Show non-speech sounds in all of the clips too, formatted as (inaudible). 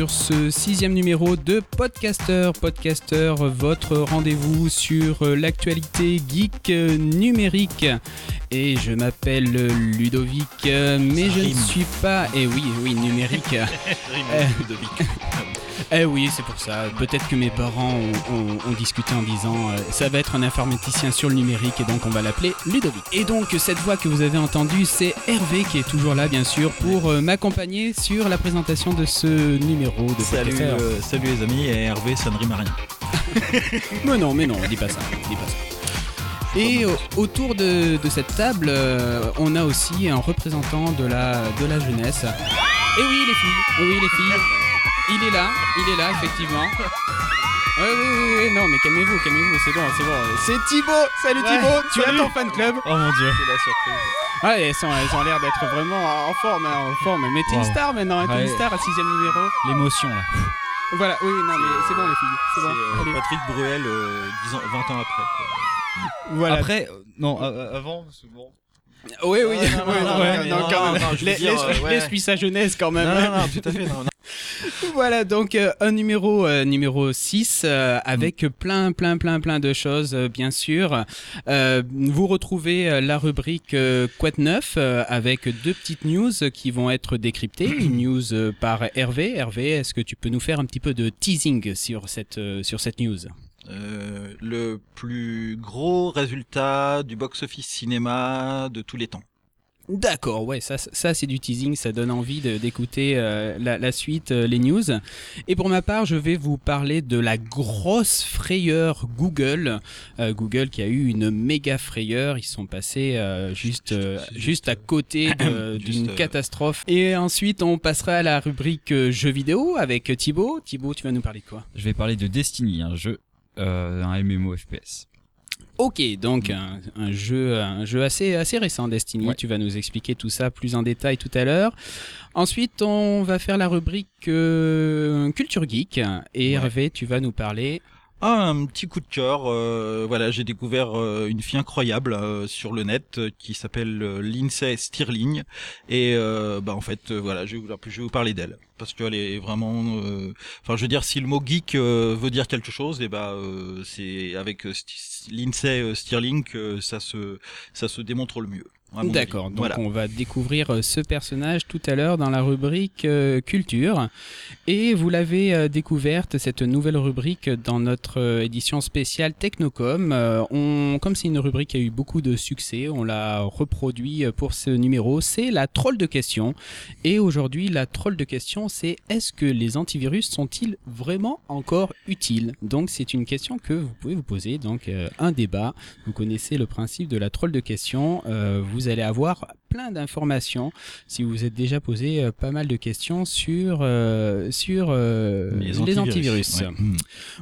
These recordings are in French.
sur ce sixième numéro de Podcaster. Podcaster, votre rendez-vous sur l'actualité geek numérique. Et je m'appelle Ludovic, mais je ne suis pas. Et eh oui, oui, numérique. (laughs) Ludovic. Eh oui, c'est pour ça. Peut-être que mes parents ont, discuté en disant euh, ça va être un informaticien sur le numérique et donc on va l'appeler Ludovic. Et donc cette voix que vous avez entendue, c'est Hervé qui est toujours là bien sûr pour euh, m'accompagner sur la présentation de ce numéro de Salut, euh, salut les amis, et Hervé ça ne rime à rien. (laughs) mais non, mais non, on dit pas ça. Dis pas ça. Et autour de, cette table, on a aussi un représentant de la, de la jeunesse. Et oui les filles, oui les filles. Il est là, il est là, effectivement. Oui, oui, oui, oui, non, mais calmez-vous, calmez-vous, c'est bon, c'est bon. C'est Thibaut Salut Thibaut Tu as ton fan club Oh mon dieu C'est la surprise. Ouais, elles, sont, elles ont l'air d'être vraiment en forme, hein, en forme. Mais t'es une star maintenant, hein, t'es une star à sixième numéro. L'émotion là. Voilà, oui, non, mais c'est bon les filles, c'est bon. Euh, Patrick Bruel, euh, 10 ans, 20 ans après. Voilà. Après, euh, non, avant, c'est bon. Oui, oui, non, quand même. Laisse-lui sa jeunesse quand même. Non, non, tout à fait, non, (laughs) voilà donc euh, un numéro euh, numéro 6 euh, avec plein plein plein plein de choses bien sûr. vous retrouvez la rubrique Quoi de neuf avec deux petites news qui vont être décryptées. Une (coughs) news par Hervé. Hervé, est-ce que tu peux nous faire un petit peu de teasing sur cette sur cette news? Le plus gros résultat du box-office cinéma de tous les temps. D'accord, ouais, ça, ça c'est du teasing, ça donne envie d'écouter euh, la, suite, euh, les news. Et pour ma part, je vais vous parler de la grosse frayeur Google. Euh, Google qui a eu une méga frayeur, ils sont passés juste, juste, à côté (clears throat) d'une catastrophe. Et ensuite, on passera à la rubrique jeux vidéo avec Thibaut. Thibaut, tu vas nous parler de quoi? Je vais parler de Destiny, un jeu, un MMO FPS. Ok, donc un, jeu, un jeu assez, assez récent, Destiny. Tu vas nous expliquer tout ça plus en détail tout à l'heure. Ensuite, on va faire la rubrique euh, Culture Geek. Et Hervé, tu vas nous parler ah, un petit coup de cœur. Euh, voilà, j'ai découvert euh, une fille incroyable sur le net qui s'appelle Lindsay Stirling et bah en fait voilà, je vais vous, je vais vous parler d'elle parce qu'elle est vraiment. Enfin, je veux dire, si le mot geek veut dire quelque chose, et eh bah c'est avec Lindsay Stirling que ça se ça se démontre le mieux. D'accord, donc on va découvrir euh, ce personnage tout à l'heure dans la rubrique euh, culture. Et vous l'avez euh, découverte, cette nouvelle rubrique, dans notre édition spéciale Technocom. on, comme c'est une rubrique qui a eu beaucoup de succès, on l'a reproduit pour ce numéro. C'est la troll de questions. Et aujourd'hui, la troll de questions, c'est est-ce que les antivirus sont-ils vraiment encore utiles? Donc c'est une question que vous pouvez vous poser, donc un débat. Vous connaissez le principe de la troll de questions. vous vous allez avoir plein d'informations si vous vous êtes déjà posé euh, pas mal de questions sur, euh, sur euh, les, antivirus.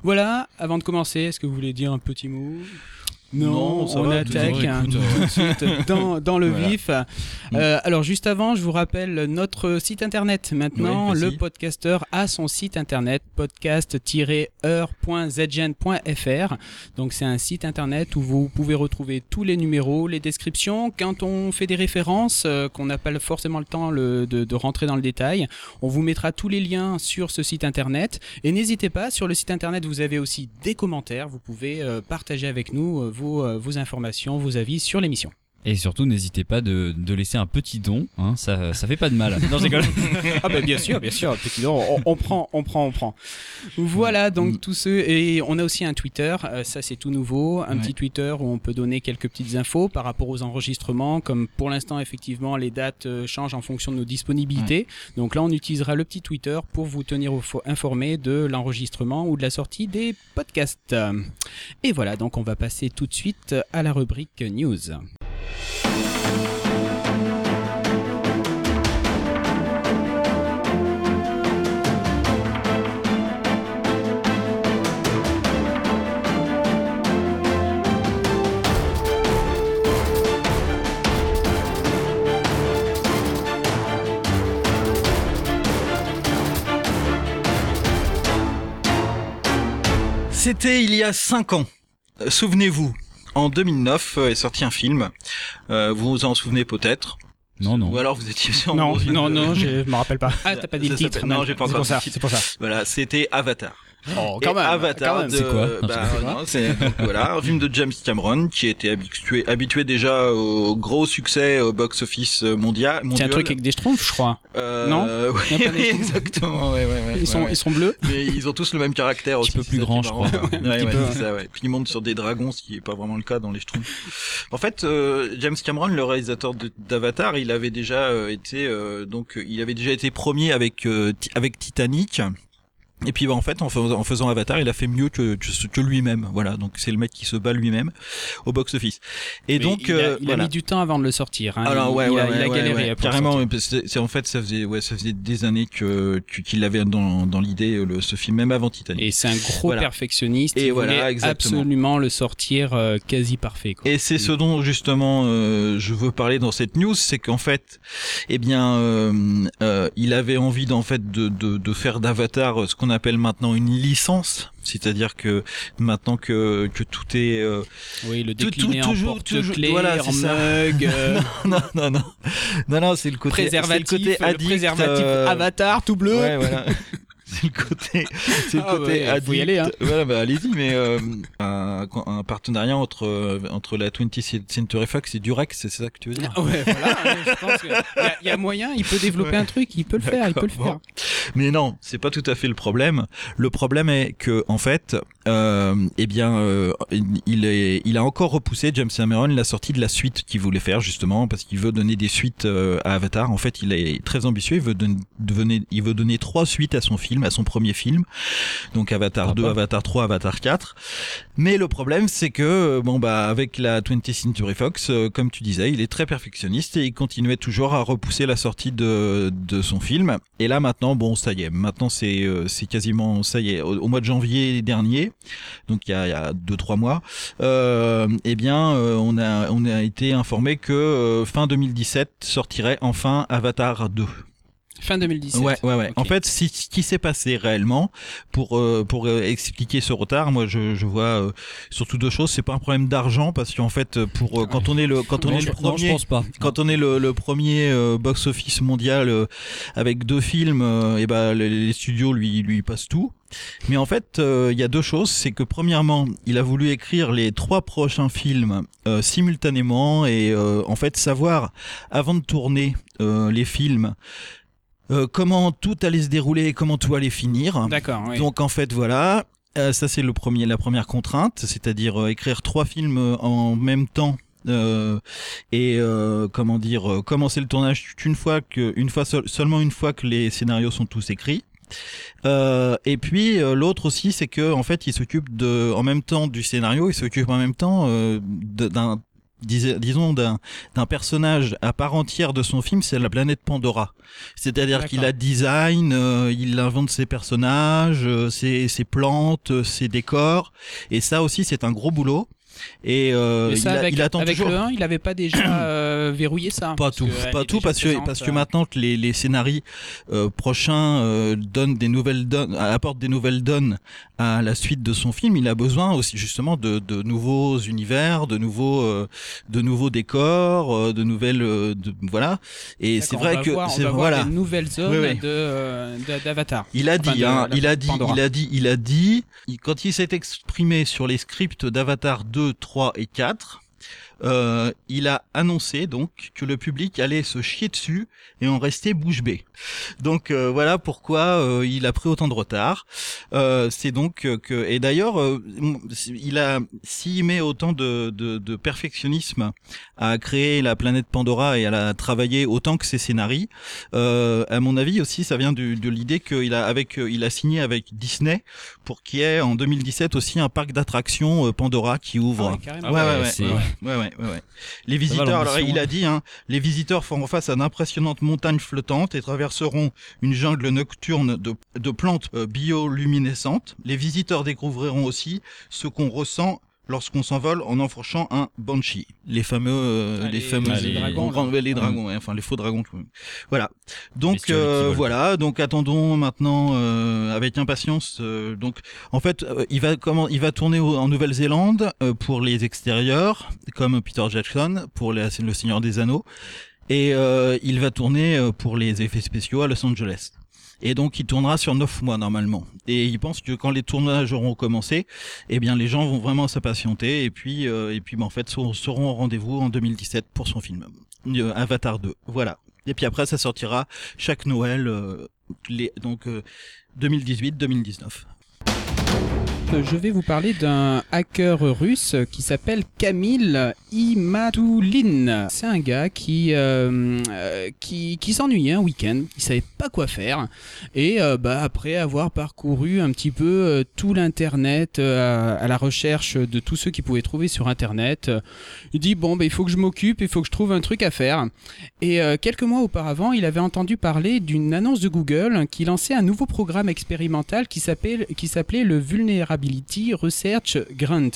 Voilà, avant de commencer, est-ce que vous voulez dire un petit mot? Non, on attaque tout de suite (laughs) dans, dans le vif. Euh, alors juste avant, je vous rappelle notre site internet. Maintenant, le podcaster a son site internet podcast-heure.zgen.fr. Donc c'est un site internet où vous pouvez retrouver tous les numéros, les descriptions. Quand on fait des références, euh, qu'on n'a pas forcément le temps de, de, rentrer dans le détail, on vous mettra tous les liens sur ce site internet. Et n'hésitez pas, sur le site internet, vous avez aussi des commentaires. Vous pouvez euh, partager avec nous euh, vos, informations, vos avis sur l'émission. Et surtout, n'hésitez pas de, de, laisser un petit don, hein, ça, ça fait pas de mal. non, (laughs) ah bah bien sûr, bien sûr, petit don, on, prend, on prend, on prend. Voilà, donc mm. tous ceux, et on a aussi un Twitter, euh, ça c'est tout nouveau, un petit Twitter où on peut donner quelques petites infos par rapport aux enregistrements, comme pour l'instant effectivement les dates euh, changent en fonction de nos disponibilités. Donc là, on utilisera le petit Twitter pour vous tenir informé de l'enregistrement ou de la sortie des podcasts. Et voilà, donc on va passer tout de suite à la rubrique news. C'était il y a 5 ans. Euh, souvenez-vous, en 2009 euh, est sorti un film. Euh, vous vous en souvenez peut-être. Non, non. Ou alors vous étiez sur Non, non, non, je me rappelle pas. Ah, t'as pas dit Ça le titre non, j'ai pas encore ça, dit le c'est pour ça. Voilà, c'était Avatar. Oh, Et quand même, Avatar, quand même. de- C'est quoi? bah, c'est non, donc, voilà un film de James Cameron qui était habitué habitué déjà au gros succès au box office mondial. C'est un truc avec des schtroumpfs, je crois. Euh, non? (laughs) oui, oui, exactement. Ouais, ouais, ouais, Ils sont, ils sont bleus? Mais ils ont tous le même caractère Un aussi. petit peu plus grand, je crois. Puis ils montent sur des dragons, ce qui est pas vraiment le cas dans les Schtroumpfs. En fait, euh, James Cameron, le réalisateur d'Avatar, il avait déjà euh, été euh, donc il avait déjà été premier avec euh, avec Titanic. Et puis bah, en fait, en faisant, en faisant Avatar, il a fait mieux que que, que lui-même. Voilà, donc c'est le mec qui se bat lui-même au box-office. Et Mais donc il, a, euh, il a mis du temps avant de le sortir. Hein. Alors il, ouais, il ouais, a, ouais, il a galéré carrément. C'est en fait, ça faisait, ouais, ça faisait des années que qu'il avait dans dans l'idée euh, ce film, même avant Titanic. Et c'est un gros Voilà. perfectionniste. Et il voilà, exactement. absolument le sortir euh, quasi parfait. Quoi. Et c'est ce dont justement euh, je veux parler dans cette news, c'est qu'en fait, eh bien, euh, euh, il avait envie d'en fait de, de, de faire d'Avatar ce qu'on appelle maintenant une licence, c'est-à-dire que maintenant que que tout est euh, Oui, le tout- décliner tout- toujours- en toujours- voilà, en c'est ça. mug, euh, (laughs) non non non non non c'est le côté le préservatif, le euh, Avatar tout bleu. Ouais, voilà. (laughs) (laughs) C'est le côté, c'est le Ah côté faut y aller, hein. Voilà, bah allez-y, mais euh, (laughs) un, un partenariat entre euh, entre la 20th Century Fox et Durex, c'est ça que tu veux dire? Ah Ouais, voilà. je pense qu'il y, a- il y a moyen, il peut développer Ouais. un truc, il peut le faire, il peut le faire. bon. Mais non, c'est pas tout à fait le problème. Le problème est que en fait, euh, eh bien, euh, il est, il a encore repoussé James Cameron la sortie de la suite qu'il voulait faire justement parce qu'il veut donner des suites à Avatar. En fait, il est très ambitieux. Il veut donner, il veut donner trois suites à son film, à son premier film. Donc Avatar 2, Sympa. Avatar 3, Avatar 4. Mais le problème, c'est que euh, bon bah avec la 20th Century Fox, euh, comme tu disais, il est très perfectionniste et il continuait toujours à repousser la sortie de de son film. Et là maintenant, bon ça y est, maintenant c'est euh, c'est quasiment ça y est au, au mois de janvier dernier, donc il y a, il y a deux trois mois, euh, eh bien on a on a été informé que fin 2017 sortirait enfin Avatar 2. Fin 2017. Ouais, ouais, ouais. En fait, si- ce qui s'est passé réellement, pour euh, pour euh, expliquer ce retard, moi, je, je vois euh, surtout deux choses. C'est pas un problème d'argent parce qu'en fait, pour euh, quand on est le quand on Non, est le non, je premier, pense pas. quand on est le, le premier euh, box office mondial euh, avec deux films, et ben les, les studios lui lui passent tout. Mais en fait, euh, il y a deux choses. C'est que premièrement, il a voulu écrire les trois prochains films euh, simultanément et euh, en fait savoir avant de tourner euh, les films euh, comment tout allait se dérouler et comment tout allait finir. D'accord, oui. Donc en fait voilà, euh, ça c'est le premier, la première contrainte, c'est-à-dire euh, écrire trois films en même temps. euh, et euh, comment dire commencer le tournage une fois que une fois seul- seulement une fois que les scénarios sont tous écrits euh, et puis euh, l'autre aussi c'est que en fait il s'occupe de en même temps du scénario il s'occupe en même temps euh, d'un dis- disons d'un personnage à part entière de son film c'est la planète Pandora. C'est-à-dire qu'il a design euh, il invente ses personnages euh, ses, ses plantes euh, ses décors. Et ça aussi c'est un gros boulot. Et euh, ça, il, a- avec, il attend avec toujours. le 1, il avait pas déjà (clears throat) euh, verrouillé ça pas tout, qu'elle pas tout parce que parce que euh, maintenant que les les scénarii euh, prochains euh, donnent des nouvelles donnes, apportent des nouvelles donnes à la suite de son film, il a besoin aussi justement de de nouveaux univers, de nouveaux euh, de nouveaux décors, euh, de nouvelles euh, de, voilà. Et c'est vrai que voir- c'est voir voilà. les nouvelles zones Oui, oui. de d'Avatar. Il a Enfin, dit, hein, il a dit, Pandora. il a dit, il a dit, il- quand il s'est exprimé sur les scripts d'Avatar 2, 3 et 4, euh, il a annoncé donc que le public allait se chier dessus et en rester bouche bée. Donc euh, voilà pourquoi euh, il a pris autant de retard. Euh, c'est donc euh, que et d'ailleurs euh, il a s'il met autant de, de, de perfectionnisme à créer la planète Pandora et à la travailler autant que ses scénarios. Euh, à mon avis aussi, ça vient du, de l'idée qu'il a avec, il a signé avec Disney pour qu'il y ait en 2017 aussi un parc d'attractions Pandora qui ouvre. Ah ouais, carrément. ouais, ouais, ouais, ouais, ouais, ouais, ouais, ouais, ouais. Les visiteurs, alors il a dit, hein, les visiteurs feront face à d'impressionnantes montagnes flottantes et traverseront une jungle nocturne de, de plantes euh, bioluminescentes. Les visiteurs découvriront aussi ce qu'on ressent lorsqu'on s'envole en enfourchant un banshee. Les fameux, euh, Ah, les, les- fameux les dragons, grands- les dragons, ouais, enfin les faux dragons. tout. Voilà. Donc euh, voilà. Donc attendons maintenant euh, avec impatience. euh, donc en fait, euh, il va comment Il va tourner au- en Nouvelle-Zélande euh, pour les extérieurs, comme Peter Jackson pour les- le Seigneur des Anneaux. et euh, il va tourner pour les effets spéciaux à Los Angeles. Et donc il tournera sur neuf mois normalement. Et il pense que quand les tournages auront commencé, eh bien les gens vont vraiment s'impatienter et puis et puis ben, en fait seront au rendez-vous en 2017 pour son film Avatar 2. Voilà. Et puis après ça sortira chaque Noël les, donc 2018-2019 je vais vous parler d'un hacker russe qui s'appelle Kamil Imatulin. C'est un gars qui, euh, euh, qui, s'ennuyait un week-end, il savait pas quoi faire. Et euh, bah, après avoir parcouru un petit peu tout l'internet à, la recherche de tous ceux qu'il pouvait trouver sur internet, il dit bon bah, il faut que je m'occupe, il faut que je trouve un truc à faire. Et quelques mois auparavant, il avait entendu parler d'une annonce de Google qui lançait un nouveau programme expérimental qui s'appelait le Vulnerability Research Grant.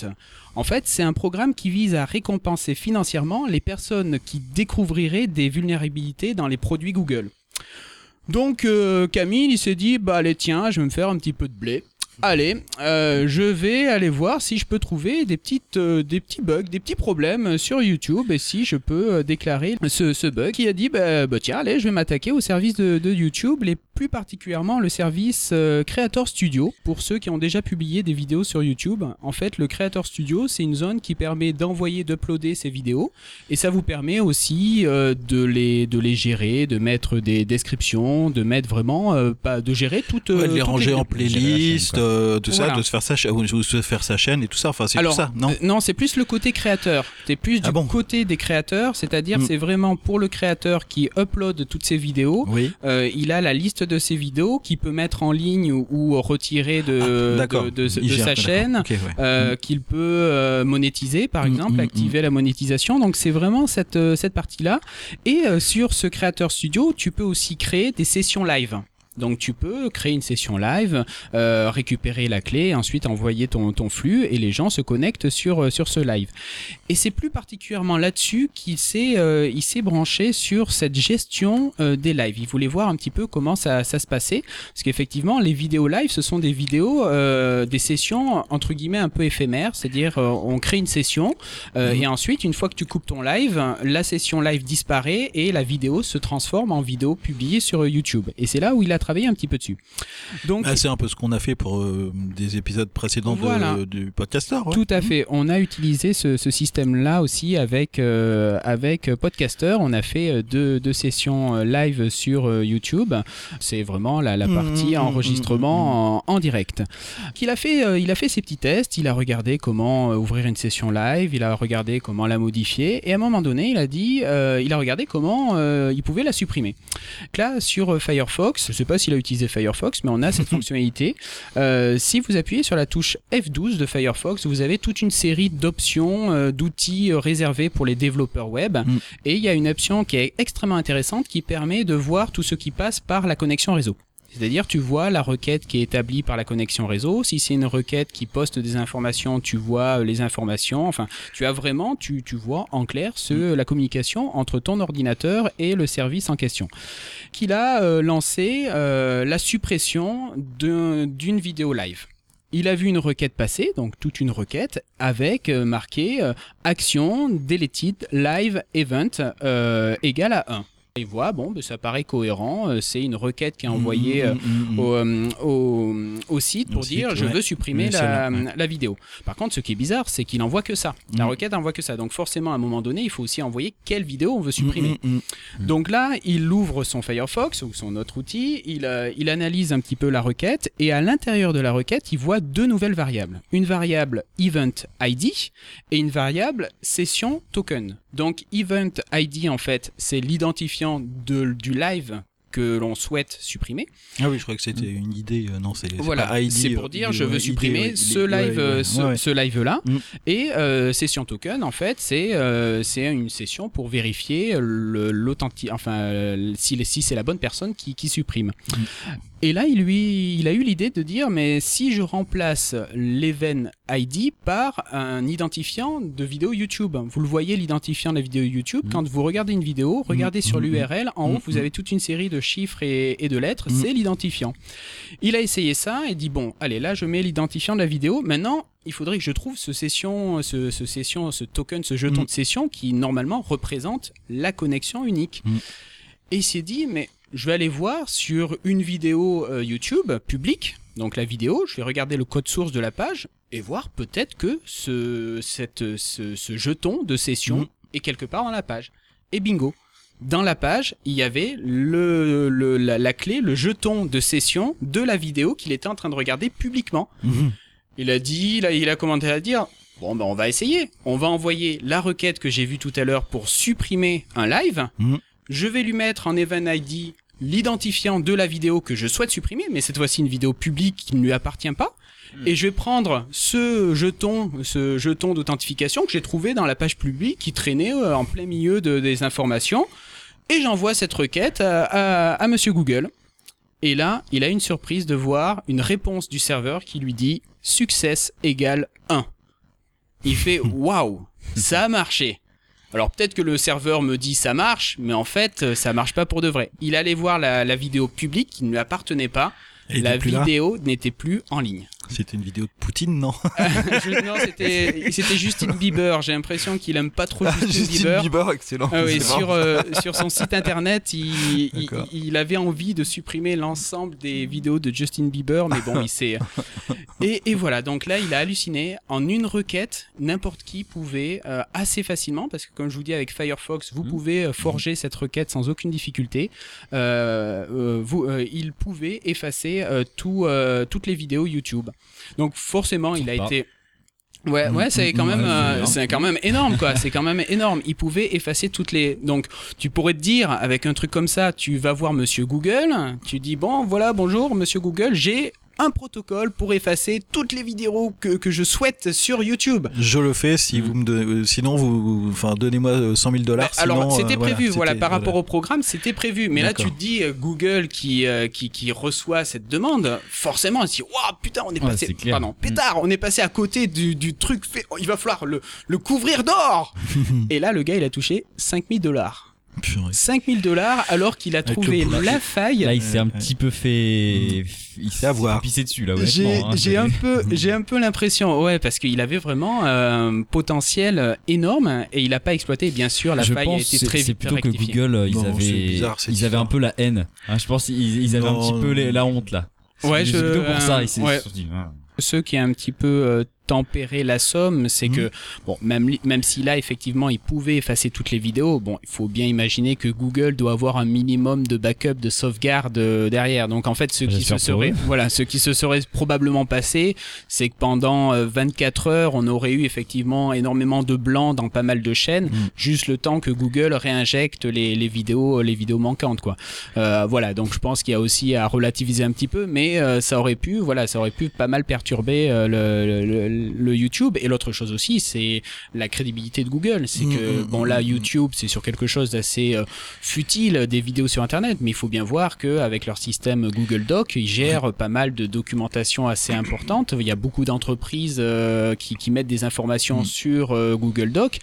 En fait, c'est un programme qui vise à récompenser financièrement les personnes qui découvriraient des vulnérabilités dans les produits Google. Donc euh, Camille, il s'est dit, bah allez tiens, je vais me faire un petit peu de blé. Allez, euh, je vais aller voir si je peux trouver euh, des petits bugs, des petits problèmes sur YouTube et si je peux déclarer ce, bug. Il a dit, bah, bah, tiens, allez, je vais m'attaquer au service de, de YouTube, les plus particulièrement le service euh, Creator Studio. Pour ceux qui ont déjà publié des vidéos sur YouTube, en fait, le Creator Studio, c'est une zone qui permet d'envoyer, d'uploader ces vidéos, et ça vous permet aussi euh, de les de les gérer, de mettre des descriptions, de mettre vraiment, euh, pas de gérer toutes. de les ranger en playlist, tout ça, de se faire sa se faire sa chaîne et tout ça. Enfin, c'est tout ça, non Non, c'est plus le côté créateur. C'est plus ah du côté des créateurs, c'est-à-dire mm. c'est vraiment pour le créateur qui upload toutes ces vidéos. Oui. il a la liste de ses vidéos qu'il peut mettre en ligne ou, retirer de, ah, de, sa chaîne, euh, mm. qu'il peut euh, monétiser par mm, exemple, mm, activer la monétisation. Donc c'est vraiment cette, euh, cette partie-là. Et sur ce Creator Studio, tu peux aussi créer des sessions live. Donc tu peux créer une session live, euh, récupérer la clé, ensuite envoyer ton, ton flux et les gens se connectent sur, euh, sur ce live. Et c'est plus particulièrement là-dessus qu'il s'est euh, il s'est branché sur cette gestion des lives. Il voulait voir un petit peu comment ça, ça se passait parce qu'effectivement les vidéos live ce sont des vidéos des sessions entre guillemets un peu éphémères, c'est-à-dire on crée une session mhm. et ensuite une fois que tu coupes ton live, la session live disparaît et la vidéo se transforme en vidéo publiée sur YouTube. Et c'est là où il a travailler un petit peu dessus. Donc, ah, c'est un peu ce qu'on a fait pour euh, des épisodes précédents du Podcaster. Tout à fait. On a utilisé ce, système-là aussi avec, euh, avec Podcaster. On a fait euh, deux, deux sessions live sur YouTube. C'est vraiment la, la partie mmh, mmh, enregistrement mmh, en, direct. Il a, fait, il a fait ses petits tests. Il a regardé comment ouvrir une session live. Il a regardé comment la modifier. Et à un moment donné, il a dit, il a regardé comment il pouvait la supprimer. Là, sur Firefox, je sais pas s'il a utilisé Firefox, mais on a cette (laughs) fonctionnalité. Euh, si vous appuyez sur la touche F12 de Firefox, vous avez toute une série d'options, euh, d'outils euh, réservés pour les développeurs web. Mm. Et il y a une option qui est extrêmement intéressante qui permet de voir tout ce qui passe par la connexion réseau. C'est-à-dire, tu vois la requête qui est établie par la connexion réseau. Si c'est une requête qui poste des informations, tu vois euh, les informations. Enfin, tu as vraiment, tu, tu vois en clair ce, mm. la communication entre ton ordinateur et le service en question. Qu'il a euh, lancé euh, la suppression d'une vidéo live il a vu une requête passer, donc toute une requête, avec marqué action deleted live event égale à 1. Il voit, bon, ben, ça paraît cohérent, euh, c'est une requête qui est envoyée mmh, mmh, euh, mmh, euh, au, site pour dire je veux supprimer la, la, vidéo. Par contre, ce qui est bizarre, c'est qu'il n'envoie que ça. La requête envoie que ça. Donc forcément, à un moment donné, il faut aussi envoyer quelle vidéo on veut supprimer. Donc là, il ouvre son Firefox ou son autre outil, il, il analyse un petit peu la requête et à l'intérieur de la requête, il voit deux nouvelles variables. Une variable event ID et une variable session token. Donc event ID en fait, c'est l'identifiant du live que l'on souhaite supprimer. Ah oui, je crois que c'était une idée. Euh, non, c'est voilà. C'est pour dire je veux supprimer ce live, euh, ce, live là. Mm. Et euh, session token, en fait, c'est c'est une session pour vérifier l'authentique, enfin si, si c'est la bonne personne qui, qui supprime. Mm. Et là, il, lui, il a eu l'idée de dire, mais si je remplace l'event ID par un identifiant de vidéo YouTube. Vous le voyez, l'identifiant de la vidéo YouTube, quand vous regardez une vidéo, regardez sur l'URL, en haut, vous avez toute une série de chiffres et, et de lettres, c'est l'identifiant. Il a essayé ça et dit, bon, allez, là, je mets l'identifiant de la vidéo. Maintenant, il faudrait que je trouve ce session, ce, ce session, ce token, ce jeton Mm. de session qui normalement représente la connexion unique. Mm. Et il s'est dit, mais je vais aller voir sur une vidéo euh, YouTube publique, donc la vidéo, je vais regarder le code source de la page et voir peut-être que ce, cette, ce, ce jeton de session Mm. est quelque part dans la page. Et bingo. Dans la page, il y avait le, le- la, la clé, le jeton de session de la vidéo qu'il était en train de regarder publiquement. Mhm. Il a dit, là, il a commencé à dire, bon ben on va essayer. On va envoyer la requête que j'ai vue tout à l'heure pour supprimer un live. Mhm. Je vais lui mettre en event ID l'identifiant de la vidéo que je souhaite supprimer, mais cette fois-ci une vidéo publique qui ne lui appartient pas. Et je vais prendre ce jeton, ce jeton d'authentification que j'ai trouvé dans la page publique qui traînait euh, en plein milieu de, des informations. Et j'envoie cette requête à, à, à Monsieur Google. Et là, il a une surprise de voir une réponse du serveur qui lui dit success égale 1. Il fait (laughs) waouh, ça a marché. Alors peut-être que le serveur me dit ça marche, mais en fait euh, ça marche pas pour de vrai. Il allait voir la, la vidéo publique qui ne lui appartenait pas. Et la vidéo n'était plus en ligne. C'était une vidéo de Poutine, non (laughs) Je- non, c'était c'était Justin Bieber. J'ai l'impression qu'il aime pas trop Justin, Justin Bieber. Bieber, excellent. Ah oui, sur, euh, sur son site internet, il, il, D'accord. il avait envie de supprimer l'ensemble des vidéos de Justin Bieber, mais bon, il s'est. (laughs) Et, et voilà, donc là, il a halluciné. En une requête, n'importe qui pouvait euh, assez facilement, parce que comme je vous dis avec Firefox, vous Mhm. pouvez euh, forger cette requête sans aucune difficulté. Euh, vous, il pouvait effacer tout, toutes les vidéos YouTube. Donc forcément, il a été. Ouais, ouais, c'est quand Ouais, même, c'est euh, c'est quand même énorme, quoi. C'est quand même énorme. Il pouvait effacer toutes les. Donc, tu pourrais te dire, avec un truc comme ça, tu vas voir Monsieur Google, tu dis bon, voilà, bonjour, Monsieur Google, j'ai un protocole pour effacer toutes les vidéos que, que je souhaite sur YouTube. Je le fais si vous me donnez, euh, sinon vous, enfin donnez-moi euh, 100 000 dollars. Bah, alors, c'était euh, prévu, voilà, par rapport au programme, c'était prévu. Mais là, tu te dis, euh, Google qui, euh, qui, qui reçoit cette demande, forcément, il se dit, waouh, putain, on est Ouais, passé, pardon, pétard, on est passé à côté du, du truc fait, il va falloir le, le couvrir d'or. (laughs) Et là, le gars, il a touché 5000 dollars. Purée. 5000 dollars alors qu'il a Avec trouvé la faille. Là, il s'est un petit peu fait. Il s'est avoir. pissé dessus, là, J'ai hein. j'ai un peu j'ai un peu l'impression ouais parce qu'il avait vraiment un potentiel euh, énorme et il a pas exploité bien sûr la je faille pense a été c'est- très c'est plutôt que. Google euh, ils Non, avaient bizarre, ils avaient un peu la haine hein, je pense ils, ils avaient un petit peu les- la honte là Ouais, c'est je- plutôt pour ça euh, se ouais. sont dit, ah. ceux qui a un petit peu euh, tempéré la somme, c'est Mhm. que bon, même même si là effectivement il pouvait effacer toutes les vidéos, bon, il faut bien imaginer que Google doit avoir un minimum de backup, de sauvegarde euh, derrière. Donc en fait, ce qui se serait, voilà, ce qui se serait probablement passé, c'est que pendant euh, 24 heures, on aurait eu effectivement énormément de blancs dans pas mal de chaînes, Mhm. juste le temps que Google réinjecte les, les vidéos, les vidéos manquantes, quoi. Euh, voilà, donc je pense qu'il y a aussi à relativiser un petit peu, mais euh, ça aurait pu, voilà, ça aurait pu pas mal perturber euh, le, le, le YouTube. Et l'autre chose aussi, c'est la crédibilité de Google. C'est Mm, que mm, bon mm, là. YouTube, c'est sur quelque chose d'assez euh, futile, des vidéos sur Internet, mais il faut bien voir que avec leur système Google Doc, ils gèrent pas mal de documentation assez importante. Il y a beaucoup d'entreprises euh, qui, qui mettent des informations sur euh, Google Doc.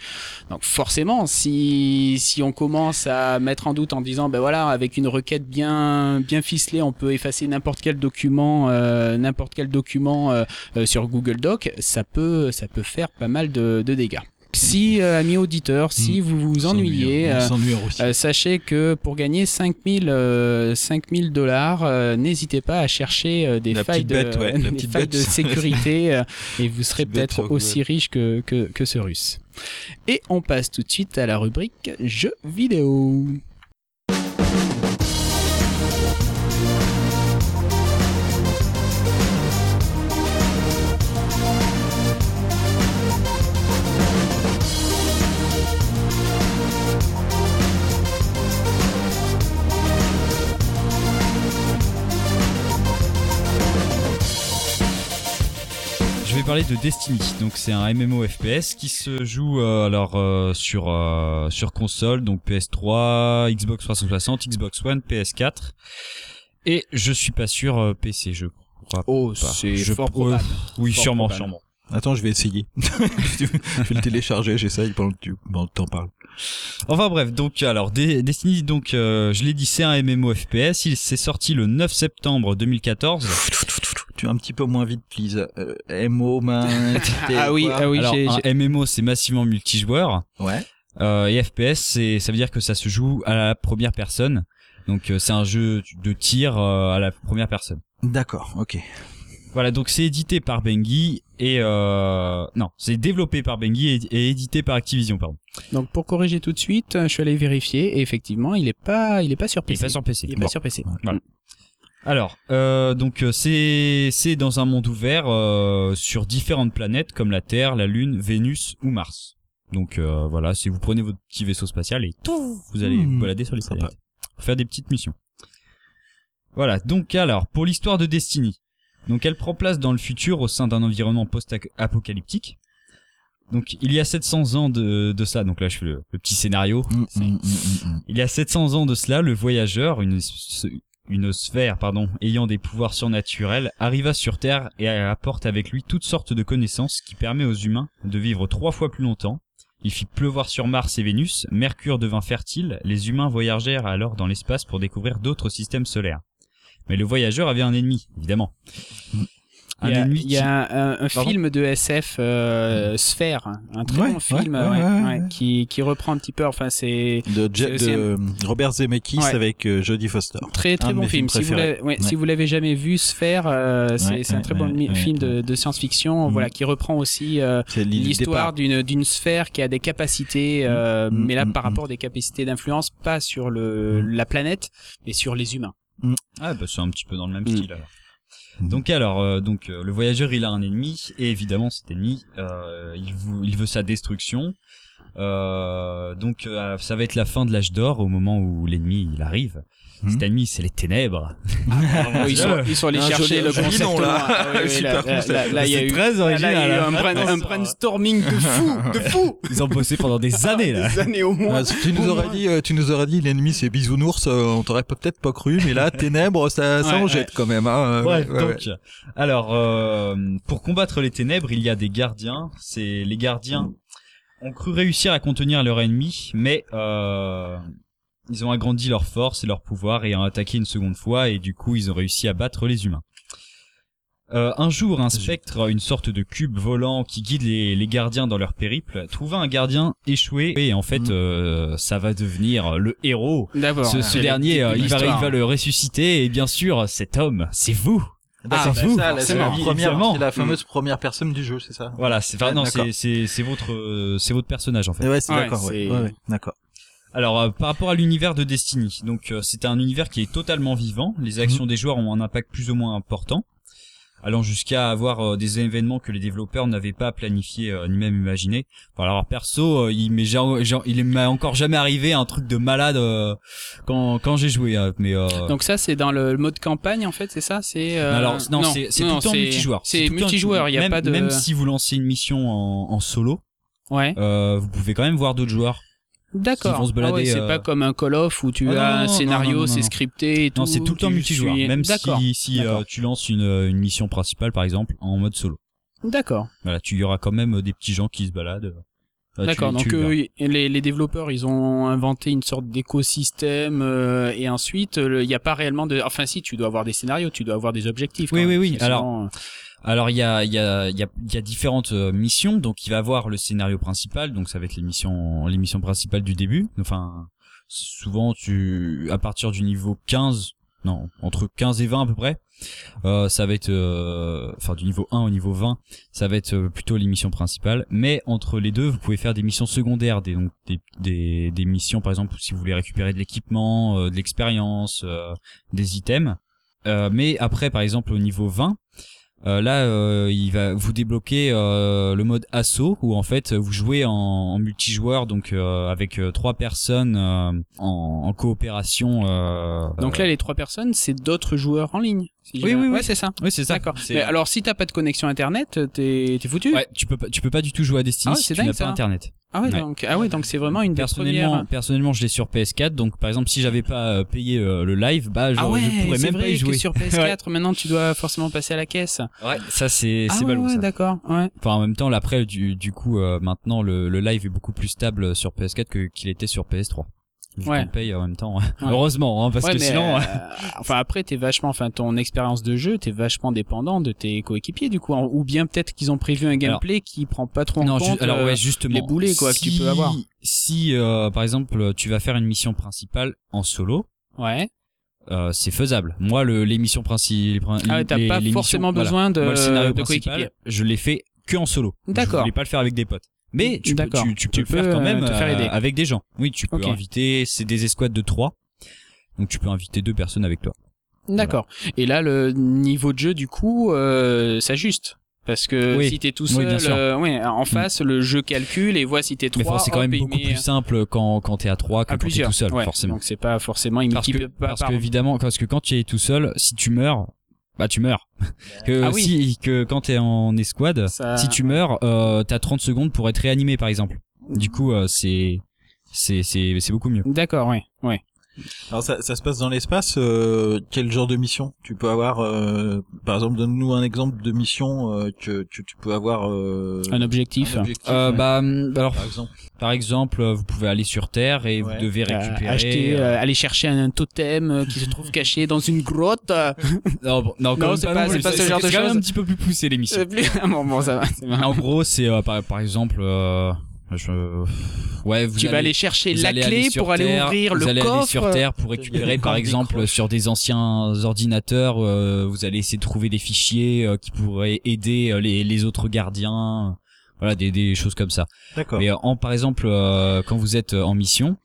Donc forcément, si si on commence à mettre en doute en disant ben voilà, avec une requête bien bien ficelée, on peut effacer n'importe quel document, n'importe quel document sur Google Doc, ça peut ça peut faire pas mal de, de dégâts. Si euh, amis auditeurs, si Mm. vous vous ennuyez, euh, euh, sachez que pour gagner 5000 euh, 5000 dollars, euh, n'hésitez pas à chercher euh, des La failles, de, bête, ouais, la (laughs) des failles de sécurité (laughs) euh, et vous serez peut-être aussi riche que, que, que ce russe. Et on passe tout de suite à la rubrique jeux vidéo. Parler de Destiny donc c'est un MMO FPS qui se joue euh, alors euh, sur euh, sur console donc PS3 Xbox 360 Xbox One PS4 et je suis pas sûr euh, PC je crois Oh, pas. c'est Je fort pro- probable. oui Fort sûrement probable. sûrement Attends, je vais essayer. (laughs) je vais le télécharger, j'essaye pendant que tu t'en parles. Enfin bref, donc alors Destiny, donc euh, je l'ai dit, c'est un MMO FPS. Il s'est sorti le 9 septembre 2014. Tu es un petit peu moins vite, please. Euh, MO, man. (laughs) ah oui, ah oui. Alors, un MMO, c'est massivement multijoueur. Ouais. Euh, et FPS, c'est ça veut dire que ça se joue à la première personne. Donc euh, c'est un jeu de tir euh, à la première personne. D'accord, ok. Voilà, donc c'est édité par Bengi et euh... non, c'est développé par Bengi et, édité par Activision, pardon. Donc pour corriger tout de suite, je suis allé vérifier et effectivement, il est pas, il est pas sur PC. Il est pas sur PC. Il est pas sur PC. Voilà. Alors, euh, donc c'est c'est dans un monde ouvert euh, sur différentes planètes comme la Terre, la Lune, Vénus ou Mars. Donc euh, voilà, si vous prenez votre petit vaisseau spatial et tout, vous allez vous balader sur les planètes, faire des petites missions. Voilà, donc alors pour l'histoire de Destiny. Donc elle prend place dans le futur au sein d'un environnement post-apocalyptique. Donc il y a 700 ans de, de ça, donc là je fais le, petit scénario. Mm, mm, mm, il y a 700 ans de cela, le voyageur, une, une sphère pardon, ayant des pouvoirs surnaturels, arriva sur Terre et apporte avec lui toutes sortes de connaissances qui permet aux humains de vivre trois fois plus longtemps. Il fit pleuvoir sur Mars et Vénus, Mercure devint fertile, les humains voyagèrent alors dans l'espace pour découvrir d'autres systèmes solaires. Mais le voyageur avait un ennemi, évidemment. Il y a, un, film de SF euh, Sphère, un très bon film qui, qui reprend un petit peu. Enfin, c'est de, de Robert Zemeckis avec euh, Jodie Foster. Très très bon film. Si vous, si vous l'avez jamais vu, Sphère, euh, c'est un très bon film de, de science-fiction. Mm. Voilà, qui reprend aussi euh, l'histoire d'une d'une sphère qui a des capacités, mm. Mm. mais là par rapport à des capacités d'influence, pas sur le la planète, mais sur les humains. Ah bah c'est un petit peu dans le même style alors. Donc alors, euh, donc euh, le voyageur il a un ennemi et évidemment cet ennemi euh, il, veut, il veut sa destruction. donc ça va être la fin de l'âge d'or au moment où l'ennemi il arrive. Hmm. Cet ennemi c'est les ténèbres. Ah, ils, sont, ils sont allés chercher le concept là. là, il y a eu très original. un, brainstorming de fou, de (laughs) fou. Ils ont bossé pendant des années là. Des années au moins. tu nous aurais dit, tu nous aurais dit l'ennemi c'est bisounours, on t'aurait peut-être pas cru, mais là (laughs) ténèbres ça, ça en jette quand même. Hein. Ouais, donc alors euh, pour combattre les ténèbres, il y a des gardiens. C'est les gardiens ont cru réussir à contenir leur ennemi, mais euh, ils ont agrandi leur force et leur pouvoir et ont attaqué une seconde fois et du coup ils ont réussi à battre les humains. Euh, un jour, un spectre, une sorte de cube volant qui guide les, les gardiens dans leur périple, trouva un gardien échoué et en fait, mm. euh, ça va devenir le héros. Ce, ce dernier, euh, il va, il va le ressusciter et bien sûr, cet homme, c'est vous. Ah, c'est vous, c'est la, première, la fameuse première personne du jeu, c'est ça. Voilà, c'est non, c'est c'est c'est votre c'est votre personnage en fait. Ouais, c'est d'accord. Ouais, ouais, d'accord. Alors euh, par rapport à l'univers de Destiny, donc euh, c'est un univers qui est totalement vivant. Les actions mhm. des joueurs ont un impact plus ou moins important, allant jusqu'à avoir euh, des événements que les développeurs n'avaient pas planifié ni même imaginé. alors perso, il m'est il m'a encore jamais arrivé un truc de malade quand quand j'ai joué. Mais donc ça c'est dans le mode campagne en fait, c'est ça? C'est alors non, c'est tout le temps multijoueur. C'est multijoueur, il y a même, pas de même si vous lancez une mission en, en solo. Ouais. vous pouvez quand même voir d'autres joueurs. D'accord. Ah ouais, c'est pas euh, comme un Call of où tu ah as un scénario, c'est scripté et tout. Non, c'est tout le temps multijoueur. Même si, si euh, tu lances une, une mission principale, par exemple, en mode solo. D'accord. Voilà, tu y auras quand même des petits gens qui se baladent. D'accord, donc les, les, développeurs, ils ont inventé une sorte d'écosystème euh, et ensuite, il n'y a pas réellement de... Enfin si, tu dois avoir des scénarios, tu dois avoir des objectifs. Oui, oui, oui. Alors, alors il y a différentes euh, missions. Donc il va avoir le scénario principal. Donc ça va être les missions principales du début. Enfin souvent tu à partir du niveau 15 non entre 15 et 20 à peu près euh, ça va être euh, enfin du niveau 1 au niveau 20 ça va être plutôt les missions principales mais entre les deux vous pouvez faire des missions secondaires. Donc des des, des missions par exemple si vous voulez récupérer de l'équipement de l'expérience des items. Mais après par exemple au niveau 20 euh, là, euh, il va vous débloquer euh, le mode assaut où en fait vous jouez en, multijoueur donc avec trois personnes en, en, coopération. donc là, les trois personnes, c'est d'autres joueurs en ligne. Oui, oui, oui, c'est ça. Oui, c'est ça. D'accord. Mais alors, si t'as pas de connexion internet, t'es t'es foutu. Ouais, tu peux pas, tu peux pas du tout jouer à Destiny ah si tu n'as pas internet. Ah ouais, donc ah ouais, donc c'est vraiment une personnellement, premières... personnellement, je l'ai sur PS4. Donc par exemple, si j'avais pas euh, payé euh, le live, bah ah ouais, je pourrais même pas y jouer. Que sur (laughs) PS4, maintenant tu dois forcément passer à la caisse. Ouais, ça c'est ah c'est ballot ouais, d'accord. Ouais. Enfin en même temps, l'après du du coup euh, maintenant le, le live est beaucoup plus stable sur PS4 que qu'il était sur PS3 ouais. paye en même temps. Heureusement, hein, parce que sinon. Euh, (laughs) enfin après, t'es vachement, enfin ton expérience de jeu, t'es vachement dépendant de tes coéquipiers du coup, ou bien peut-être qu'ils ont prévu un gameplay qui prend pas trop en compte alors, ouais, euh, justement, les boulets quoi que tu peux avoir. Si euh, par exemple tu vas faire une mission principale en solo. Ouais. Euh, c'est faisable. Moi, le, l'émission principale, ah t'as pas forcément besoin de, Moi, le scénario de principal, je l'ai fait que en solo. D'accord. Je voulais pas le faire avec des potes. Mais tu peux, tu, tu, peux, le faire quand même faire euh, avec des gens. Oui, tu peux inviter, c'est des escouades de trois. Donc tu peux inviter deux personnes avec toi. D'accord. Et là, le niveau de jeu, du coup, euh, s'ajuste. Parce que oui. si t'es tout seul, euh, ouais, en mm. face, le jeu calcule et voit si t'es trois. Mais c'est quand même beaucoup plus simple quand quand t'es à trois que quand t'es tout seul, forcément. Donc c'est pas forcément parce que, parce que évidemment, parce que quand tu es tout seul, si tu meurs, bah tu meurs. que ah si que quand t'es en escouade, si tu meurs, euh, t'as 30 secondes pour être réanimé par exemple. Du coup, euh, c'est c'est c'est c'est beaucoup mieux. D'accord, ouais, ouais. Alors ça, ça se passe dans l'espace. Euh, quel genre de mission tu peux avoir euh, Par exemple, donne-nous un exemple de mission euh, que, que, tu peux avoir. Euh, un objectif. Un objectif euh, bah, alors, par exemple. Par exemple, vous pouvez aller sur Terre et vous devez récupérer. acheter, aller chercher un totem qui se trouve (laughs) caché dans une grotte. (laughs) non, non, non c'est pas, c'est pas ce genre de choses. C'est un petit peu plus poussé l'émission. (laughs) bon, bon, ça va. En gros, c'est par, par exemple. Je... Ouais, vous tu allez, vas aller chercher la clé pour aller ouvrir le allez coffre. Aller sur Terre pour récupérer, par exemple, sur des anciens ordinateurs, euh, vous allez essayer de trouver des fichiers euh, qui pourraient aider euh, les, les, autres gardiens. Voilà, des, des choses comme ça. D'accord. Mais en, par exemple, quand vous êtes en mission,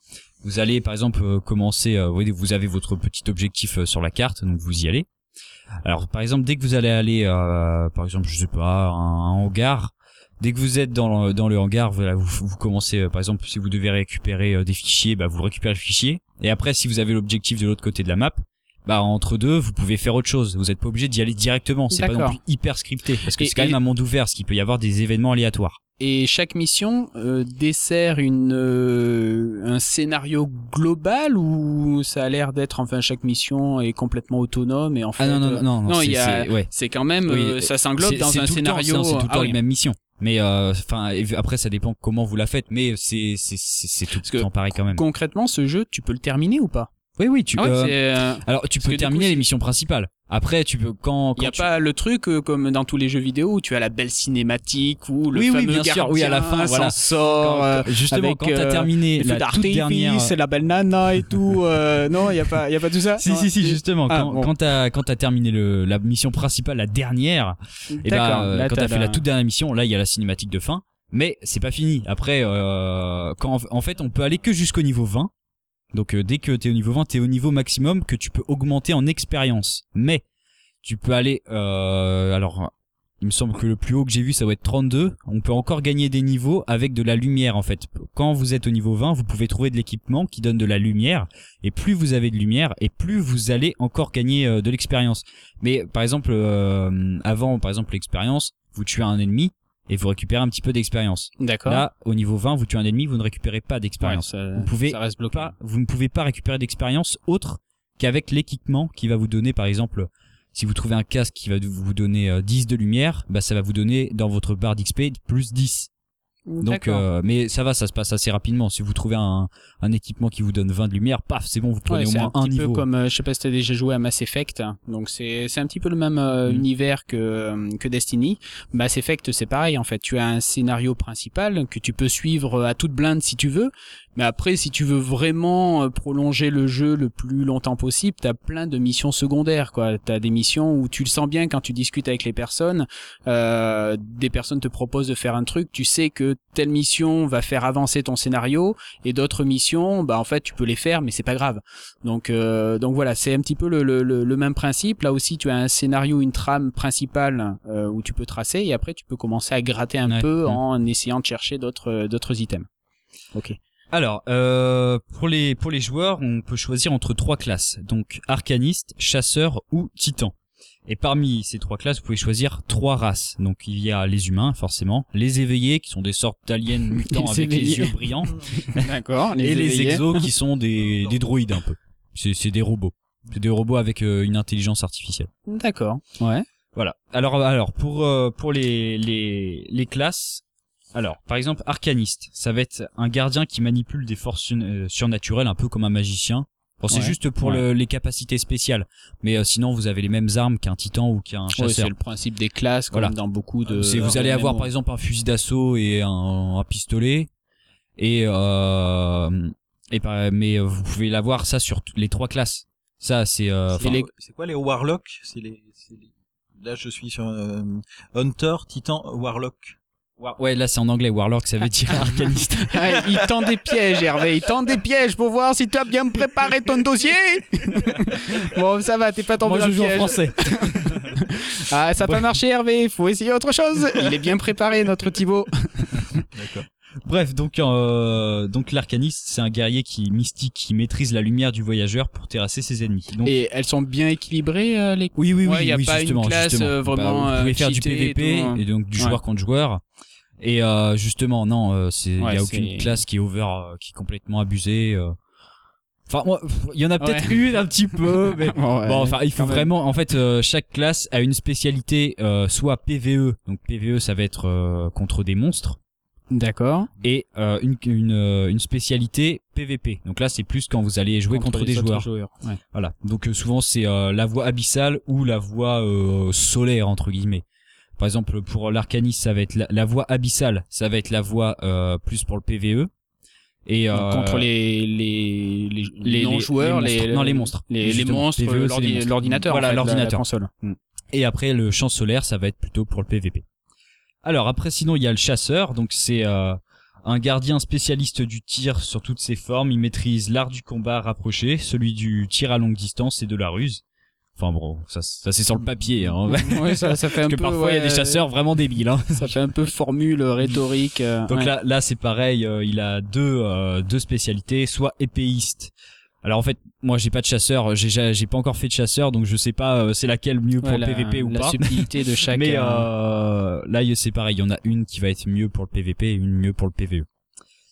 vous allez, par exemple, commencer. vous avez votre petit objectif sur la carte, donc vous y allez. Alors, par exemple, dès que vous allez aller, par exemple, je sais pas, un, un hangar Dès que vous êtes dans le, dans le hangar, vous, vous, commencez, euh, par exemple, si vous devez récupérer euh, des fichiers, bah, vous récupérez le fichier. Et après, si vous avez l'objectif de l'autre côté de la map, bah entre deux, vous pouvez faire autre chose. Vous n'êtes pas obligé d'y aller directement. C'est pas non plus hyper scripté, parce que c'est quand même un monde ouvert, ce qui peut y avoir des événements aléatoires. Et chaque mission euh, dessert une un scénario global ou ça a l'air d'être enfin chaque mission est complètement autonome et en fait ah non non non non, y a c'est quand même ça s'englobe dans un scénario c'est tout le temps ah les mêmes missions mais euh, enfin après ça dépend comment vous la faites mais c'est c'est c'est tout temps pareil quand même. concrètement ce jeu tu peux le terminer ou pas? Oui oui tu ah peux euh, alors tu peux terminer les missions principales après, tu peux quand, il y a tu... pas le truc euh, comme dans tous les jeux vidéo où tu as la belle cinématique ou le oui, fameux oui, bien sûr, oui, à la fin, voilà. sort quand, justement avec, quand t'as terminé la toute dernière, c'est la belle nana et tout. euh, (laughs) non, il y a pas, il y a pas tout ça? si non, si si, justement ah, quand bon. quand t'as quand t'as terminé le la mission principale, la dernière, et ben euh, quand t'as fait la toute dernière mission, là il y a la cinématique de fin. Mais c'est pas fini. Après, euh, quand en fait on peut aller que jusqu'au niveau 20. Donc euh, dès que t'es au niveau 20, t'es au niveau maximum que tu peux augmenter en expérience. Mais tu peux aller euh, alors il me semble que le plus haut que j'ai vu ça doit être 32 on peut encore gagner des niveaux avec de la lumière en fait. Quand vous êtes au niveau 20 vous pouvez trouver de l'équipement qui donne de la lumière. Et plus vous avez de lumière et plus vous allez encore gagner euh, de l'expérience. Mais par exemple avant par exemple l'expérience vous tuez un ennemi et vous récupérez un petit peu d'expérience. D'accord. Là, au niveau 20, vous tuez un ennemi, vous ne récupérez pas d'expérience. Ouais, vous pouvez ça reste bloqué. pas, vous ne pouvez pas récupérer d'expérience autre qu'avec l'équipement qui va vous donner, par exemple, si vous trouvez un casque qui va vous donner 10 euh, de lumière, bah ça va vous donner dans votre barre d'XP plus 10. Donc, euh, mais ça va, ça se passe assez rapidement. Si vous trouvez un, un équipement qui vous donne 20 de lumière, paf, c'est bon, vous prenez ouais, au moins un, un, petit niveau. Peu comme, euh, je sais pas si t'as déjà joué à Mass Effect, donc c'est c'est un petit peu le même euh, mm. univers que que Destiny. Mass Effect, c'est pareil en fait. Tu as un scénario principal que tu peux suivre à toute blinde si tu veux, mais après, si tu veux vraiment euh, prolonger le jeu le plus longtemps possible, t'as plein de missions secondaires, quoi. T'as des missions où tu le sens bien quand tu discutes avec les personnes. Euh, des personnes te proposent de faire un truc, tu sais que telle mission va faire avancer ton scénario, et d'autres missions, bah en fait, tu peux les faire, mais c'est pas grave. Donc, euh, donc voilà, c'est un petit peu le, le, le, même principe. Là aussi, tu as un scénario, une trame principale euh, où tu peux tracer, et après, tu peux commencer à gratter un ouais, peu ouais. en essayant de chercher d'autres d'autres items. Ok. Alors, euh, pour les pour les joueurs, on peut choisir entre trois classes, donc arcaniste, chasseur ou titan. Et parmi ces trois classes, vous pouvez choisir trois races. Donc il y a les humains, forcément, les éveillés, qui sont des sortes d'aliens (laughs) mutants avec les yeux brillants. (laughs) D'accord. et les exos, qui sont des, des droïdes un peu. C'est des robots. C'est des robots avec euh, une intelligence artificielle. D'accord. Ouais. Voilà. Alors, alors pour euh, pour les, les les classes, alors par exemple arcaniste, ça va être un gardien qui manipule des forces euh, surnaturelles, un peu comme un magicien. Bon, c'est juste pour les capacités spéciales, mais sinon vous avez les mêmes armes qu'un titan ou qu'un chasseur. c'est le principe des classes, comme dans beaucoup de. vous allez avoir par exemple un fusil d'assaut et un, un pistolet, et euh, et mais vous pouvez l'avoir ça sur les trois classes. Ça c'est. Euh, c'est quoi les warlocks? C'est les, les, Là je suis sur euh, Hunter, Titan, Warlock. Ouais, là c'est en anglais, Warlock, ça veut dire (laughs) arcaniste. (laughs) il tend des pièges, Hervé, il tend des pièges pour voir si tu as bien préparé ton dossier. (laughs) bon, ça va, t'es pas tombé Moi, je joue en français. ah, ça n'a pas marché, Hervé, faut essayer autre chose. Il est bien préparé, notre Thibaut. D'accord. Bref, donc euh, donc l'arcaniste, c'est un guerrier qui mystique, qui maîtrise la lumière du voyageur pour terrasser ses ennemis. et elles sont bien équilibrées euh, les. Oui, oui, oui. Il y a pas une classe euh, vraiment. Bah, vous pouvez faire du PVP hein. et, donc du joueur contre joueur. Et justement, non, il y a aucune classe qui est over, qui est complètement abusée. Enfin, il y en a peut-être une un petit peu, (laughs) mais bon, enfin, il faut vraiment. En fait, chaque classe a une spécialité, soit PVE. Donc PVE, ça va être contre des monstres. D'accord. Et euh, une, une, euh, une, spécialité PVP. Donc là, c'est plus quand vous allez jouer contre, des joueurs. Ouais. Voilà. Donc euh, souvent, c'est euh, la voie abyssale ou la voie solaire entre guillemets. Par exemple, pour l'arcaniste, ça va être la, voie abyssale, ça va être la voie plus pour le PVE. Et contre les les les, les non joueurs, les, non les monstres, les, les monstres, l'ordinateur, voilà l'ordinateur, console. Mm. Et après le champ solaire, ça va être plutôt pour le PVP. Alors après sinon il y a le chasseur, donc c'est euh, un gardien spécialiste du tir sur toutes ses formes, il maîtrise l'art du combat rapproché, celui du tir à longue distance et de la ruse. Enfin bon, ça, ça c'est sur le papier. Hein. Ouais, ça, ça (laughs) fait un Parce que parfois il y a des chasseurs vraiment débiles. Hein. Ça fait un peu formule rhétorique. Euh, donc là, là c'est pareil. Euh, il a deux deux spécialités, soit épéiste, alors en fait, moi j'ai pas de chasseur, j'ai j'ai pas encore fait de chasseur, donc je sais pas euh, c'est laquelle mieux pour le PVP ou la pas. La subtilité de (laughs) chaque. Mais euh, là c'est pareil, il y en a une qui va être mieux pour le PVP et une mieux pour le PVE.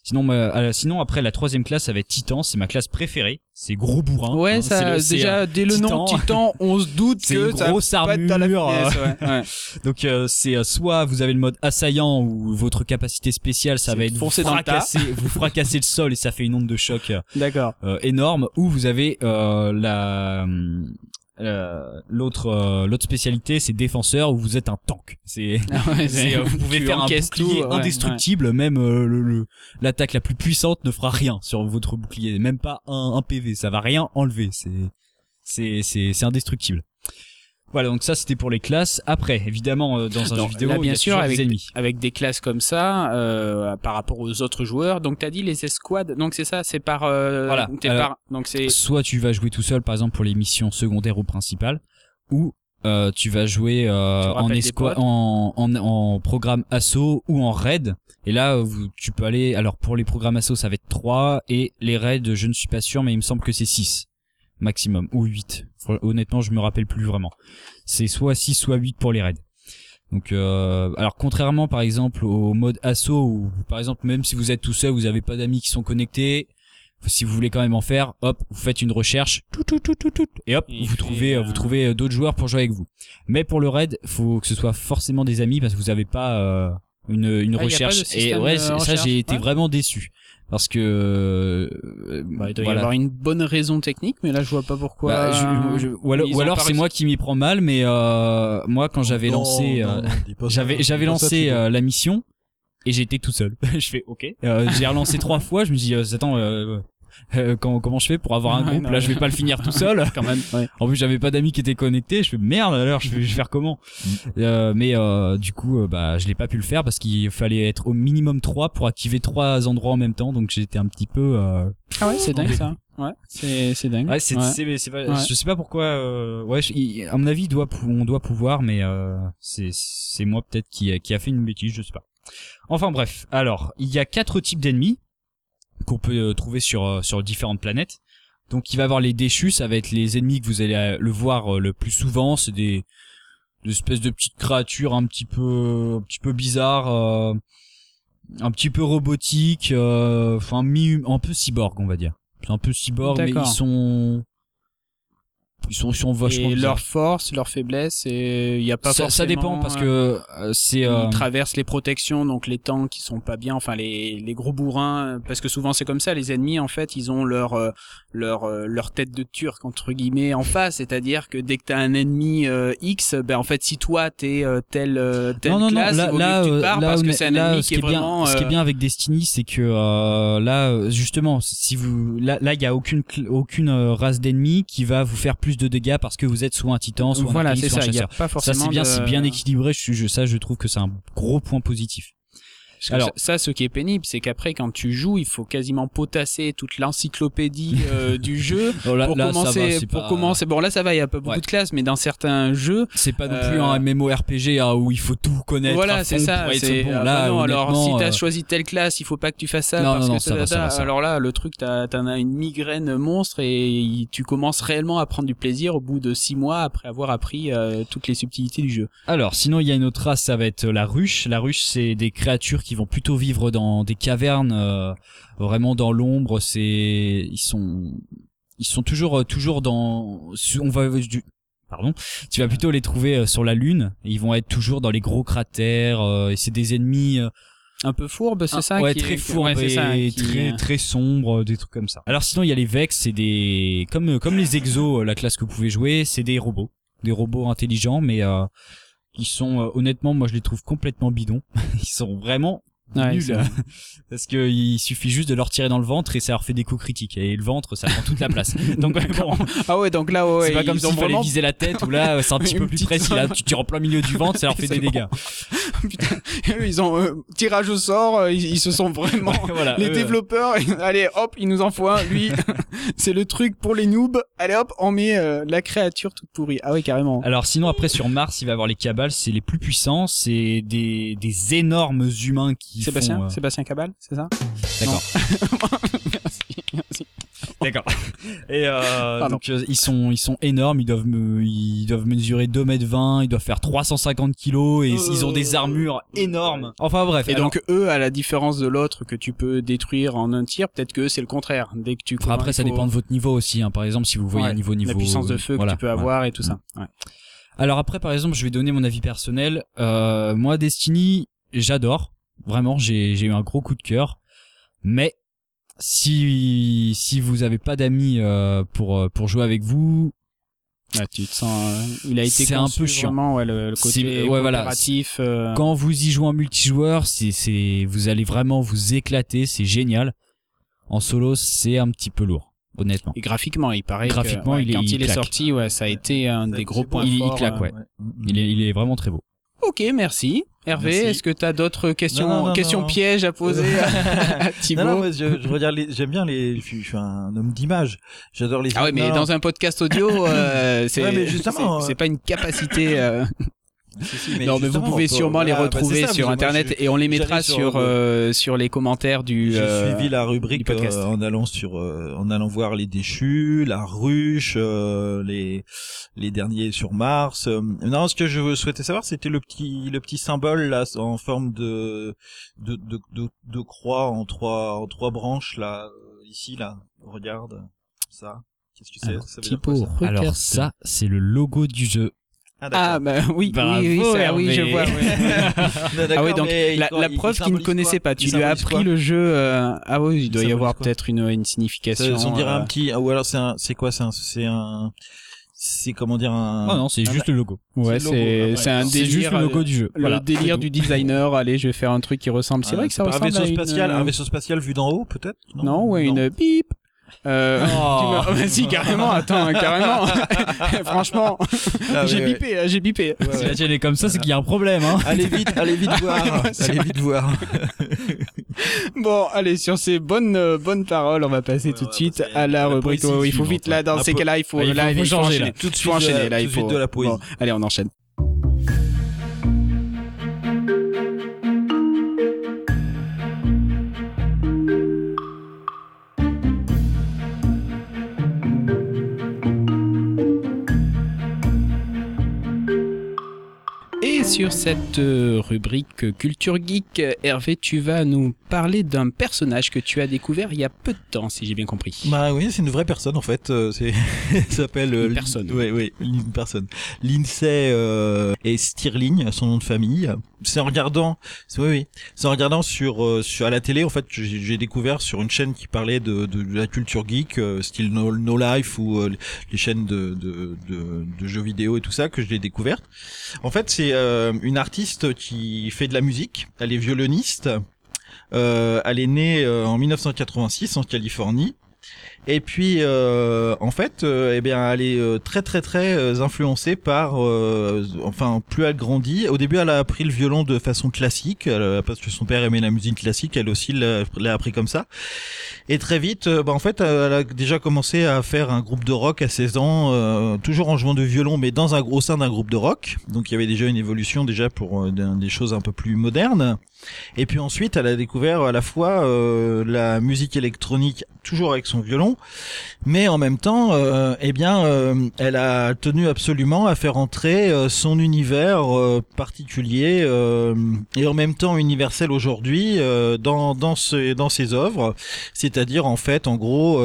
Sinon, euh, sinon après la troisième classe, ça va être Titan, c'est ma classe préférée. C'est gros bourrin. Ouais, hein, ça déjà dès le nom Titan, on se doute (laughs) que ça grosse armure. la (laughs) ouais. Donc euh, c'est euh, soit vous avez le mode assaillant où votre capacité spéciale, ça va être vous fracasser, vous fracasser le sol et ça fait une onde de choc. D'accord. énorme. Ou vous avez la euh, l'autre euh, l'autre spécialité c'est défenseur où vous êtes un tank. C'est (laughs) ah euh, vous pouvez faire un bouclier indestructible même le l'attaque la plus puissante ne fera rien sur votre bouclier. Même pas un, un PV ça va rien enlever. C'est c'est c'est c'est indestructible voilà, donc ça c'était pour les classes. Après, évidemment, euh, dans un jeu vidéo, bien sûr, avec, des ennemis. avec des classes comme ça, euh, par rapport aux autres joueurs. Donc t'as dit les escouades. Donc c'est ça, c'est par. Euh, voilà. par, donc c'est. Soit tu vas jouer tout seul, par exemple pour les missions secondaires ou principales, ou euh, tu vas jouer euh, en escouade, en, en, en, programme assaut ou en raid. Et là, tu peux aller. Alors pour les programmes assaut, ça va être 3 et les raids, je ne suis pas sûr, mais il me semble que c'est 6 maximum ou 8. Honnêtement, je me rappelle plus vraiment. C'est soit 6 soit 8 pour les raids. Donc euh, alors contrairement par exemple au mode assaut où par exemple même si vous êtes tout seul, vous avez pas d'amis qui sont connectés, si vous voulez quand même en faire, hop, vous faites une recherche, tout, tout, tout, tout, tout, et hop, vous trouvez, vous trouvez euh, d'autres joueurs pour jouer avec vous. Mais pour le raid, faut que ce soit forcément des amis parce que vous avez pas euh, une, une ah, recherche. Et ouais, ça j'ai été vraiment déçu parce que euh, bah, il doit y avoir une bonne raison technique mais là je vois pas pourquoi bah, ou alors, c'est moi qui m'y prends mal mais euh, moi quand j'avais lancé euh, j'avais j'avais lancé la mission et j'étais tout seul. (laughs) Je fais ok. J'ai relancé trois fois je me dis attends euh, comment, je fais pour avoir un groupe? Là, je vais pas le finir tout seul. (laughs) Quand même. En plus, j'avais pas d'amis qui étaient connectés. Je fais merde. Alors, je vais, faire comment? Mm. euh, Mais euh, du coup, euh, bah, je l'ai pas pu le faire parce qu'il fallait être au minimum 3 pour activer trois endroits en même temps. Donc, j'étais un petit peu. ah ouais, c'est dingue ça. Ouais, c'est c'est dingue. Ouais, c'est c'est je sais pas pourquoi. ouais, à mon avis, doit on doit pouvoir, mais c'est c'est moi peut-être qui qui a fait une bêtise, je sais pas. Enfin bref, alors il y a quatre types d'ennemis qu'on peut euh, trouver sur euh, sur différentes planètes. Donc il va y avoir les déchus, ça va être les ennemis que vous allez le voir le plus souvent, c'est des, des espèces de petites créatures un petit peu un petit peu bizarres un petit peu robotiques enfin mi un peu cyborg on va dire. C'est un peu cyborg mais ils sont ils sont, ils sont vachement et leur force leur faiblesse et il y a pas ça, forcément ça dépend parce que euh, c'est ils euh, traversent les protections donc les tanks qui sont pas bien enfin les les gros bourrins parce que souvent c'est comme ça les ennemis en fait ils ont leur euh, leur leur tête de turc entre guillemets en face. C'est-à-dire que dès que t'as un ennemi X ben en fait si toi t'es telle telle non, non, classe non, là, il vaut là, mieux que tu barres là, parce que c'est un là, ennemi ce qui est, bien, vraiment ce qui est euh, bien avec Destiny, c'est que euh, là, euh, justement, si vous, là, là, il y a aucune, aucune euh, race d'ennemis qui va vous faire plus de dégâts parce que vous êtes soit un titan, soit un voilà c'est ça il y a chasseur. pas Ça c'est bien, de- c'est bien équilibré. Je, je, ça, je trouve que c'est un gros point positif. Alors- ça, ce qui est pénible, c'est qu'après, quand tu joues, il faut quasiment potasser toute l'encyclopédie euh, (laughs) du jeu Oh, là, pour là, commencer. va, pour pas- commencer. Bon, là, ça va, il y a pas beaucoup Ouais. de classes, mais dans certains jeux, C'est pas non Euh, plus un MMORPG hein, où il faut tout connaître. voilà, c'est ça. C'est bon. ah, Là, bah non, alors si t'as euh, choisi telle classe, il faut pas que tu fasses ça Non, parce non, non, que ça va, ça va, ça va. alors là, le truc, t'en as une migraine monstre et tu commences réellement à prendre du plaisir au bout de six mois après avoir appris euh, toutes les subtilités du jeu. Alors, sinon, il y a une autre race, ça va être la ruche. La ruche, c'est des créatures qui vont plutôt vivre dans des cavernes, euh, vraiment dans l'ombre. C'est, ils sont, ils sont toujours, euh, toujours dans. On va, du- pardon. Tu vas plutôt les trouver euh, sur la lune. Ils vont être toujours dans les gros cratères. euh, et c'est des ennemis. euh, Un peu fourbe, c'est ça ouais, qui très est- fourbe ouais, c'est ça, et qui- très très sombre, euh, des trucs comme ça. Alors sinon il y a les Vex, c'est des comme comme les Exos, la classe que vous pouvez jouer, c'est des robots, des robots intelligents, mais euh, qui sont euh, honnêtement, moi je les trouve complètement bidons. (laughs) Ils sont vraiment Ouais, c'est- (laughs) parce que il suffit juste de leur tirer dans le ventre et ça leur fait des coups critiques et le ventre ça prend toute la place. (laughs) Donc bon, Ah ouais, donc là, ouais, c'est pas comme s'il fallait vraiment viser la tête ou là (laughs) c'est un petit peu plus précis. Là tu tires en plein milieu du ventre, ça leur fait des bon. dégâts. Putain, ils ont euh, tirage au sort, euh, ils, ils se sont vraiment voilà. les eux, développeurs, allez hop, il nous en faut un, lui, c'est le truc pour les noobs, allez hop, on met euh, la créature toute pourrie. Ah oui, carrément. Alors sinon après sur Mars il va y avoir les cabales, c'est les plus puissants, c'est des, des énormes humains qui Sébastien, font... euh, Sébastien Cabal, c'est ça? D'accord. (laughs) Merci, merci. D'accord. Et euh, donc euh, ils sont ils sont énormes, ils doivent me, ils doivent mesurer 2 mètres 20, ils doivent faire 350 kilos et ils ont des armures énormes. Enfin bref. Et alors- donc eux, à la différence de l'autre que tu peux détruire en un tir, peut-être que eux, c'est le contraire. Dès que tu Enfin, après ça faut- dépend de votre niveau aussi hein. Par exemple si vous voyez Ouais, un niveau niveau la puissance de feu voilà, que tu peux ouais. avoir et tout ça. Ouais. Alors après, par exemple, je vais donner mon avis personnel. Euh, moi, Destiny, j'adore. Vraiment, j'ai j'ai eu un gros coup de cœur. Mais si si vous avez pas d'amis euh, pour euh, pour jouer avec vous, Ouais, tu te sens, euh, il a été C'est un peu chiant. Vraiment, ouais, le, le côté C'est- ouais, voilà. euh, quand vous y jouez en multijoueur, c'est c'est vous allez vraiment vous éclater. C'est génial. En solo, c'est un petit peu lourd, honnêtement. Et graphiquement, il paraît que, Graphiquement, ouais, il est- quand il il, est sorti, ouais, ça a été un des gros points. Il- il forts. claque, euh. ouais. Il est il est vraiment très beau. Ok, merci. Hervé, Merci. est-ce que tu as d'autres questions, Non, non, non, questions non. pièges à poser à, à (laughs) Thibaut Non, mais je, je regarde les, j'aime bien les, je suis, je suis un homme d'image. J'adore les. Ah ouais, mais non, dans un podcast audio, euh, c'est Ouais, mais justement, c'est- c'est pas une capacité. euh, si, si, mais non, mais vous pouvez peut- sûrement les voilà, bah, retrouver ça, sur internet je- et on les mettra sur sur, euh, sur les commentaires du. J'ai euh, suivi la du rubrique podcast. euh, en allant sur, euh, en allant voir les déchus, la ruche, euh, les les derniers sur Mars. Euh, non, ce que je souhaitais savoir, c'était le petit le petit symbole là en forme de de de de, de croix en trois en trois branches là euh, ici là. Regarde ça. Qu'est-ce que c'est? Alors, Ça veut dire Thibaut, quoi, ça regarde. Alors ça, c'est le logo du jeu. Ah Ah bah oui, Bravo, oui, oui, ça, oui, je vois. (laughs) Non, (laughs) Ah oui, donc mais la, il- la il- preuve il qu'il ne connaissait quoi pas, tu Il lui as appris quoi le jeu. euh, Ah oui, il doit y avoir peut-être une, une signification. Ça, on dirait euh, un petit, ah, ou alors c'est un, c'est quoi, c'est un, c'est un, c'est comment dire un. Ah non, c'est un- juste le logo. Ouais, c'est c'est un délire. juste le logo euh, du jeu. Le délire du designer. (laughs) Allez, je vais faire un truc qui ressemble. C'est Ah, vrai que ça ressemble un vaisseau spatial, euh, un vaisseau spatial vu d'en haut, peut-être. Non, ouais, une bip. Euh, Oh. (laughs) bah, si, carrément, attends, carrément. (laughs) Franchement, Ah, j'ai bipé, là, j'ai bipé. Ouais, Si ouais. la chaîne est comme ça, c'est qu'il y a un problème, hein. Allez vite, allez vite (laughs) voir, Ouais, allez vrai. vite voir. Bon, allez, sur ces bonnes, euh, bonnes paroles, on va passer Ouais, tout de suite à la la rubrique. il faut vite, là, dans ouais. ces cas-là, il faut, Ah, il là, faut il faut changer, enchaîner. là. Tout de Il suite, faut enchaîner, là, tout il de suite faut. de la poésie. Bon, allez, on enchaîne. Et sur cette euh, rubrique Culture Geek, Hervé, tu vas nous parler d'un personnage que tu as découvert il y a peu de temps, si j'ai bien compris. Bah oui, c'est une vraie personne en fait. Euh, c'est (laughs) s'appelle une personne. Oui, oui, une personne. Lindsay euh, et Stirling, son nom de famille. C'est en regardant, oui, oui, c'est en regardant sur sur à la télé en fait, j'ai découvert sur une chaîne qui parlait de, de, la culture geek, style no, no, Life ou les chaînes de, de, de, de jeux vidéo et tout ça que je l'ai découverte. En fait, c'est euh, une artiste qui fait de la musique. Elle est violoniste. Euh, elle est née euh, en 1986 en Californie. Et puis, euh, en fait, euh, eh bien, elle est euh, très très très euh, influencée par, enfin, plus elle grandit. Au début, elle a appris le violon de façon classique, parce que son père aimait la musique classique. Elle aussi l'a appris comme ça. Et très vite, bah, en fait, elle a déjà commencé à faire un groupe de rock à 16 ans, toujours en jouant de violon, mais dans un gros sein d'un groupe de rock. Donc, il y avait déjà une évolution déjà pour des choses un peu plus modernes. Et puis ensuite, elle a découvert à la fois la musique électronique, toujours avec son violon mais en même temps, euh, eh euh, elle a tenu absolument à faire entrer euh, son univers particulier et en même temps universel aujourd'hui dans dans dans ses œuvres, c'est-à-dire en fait, en gros,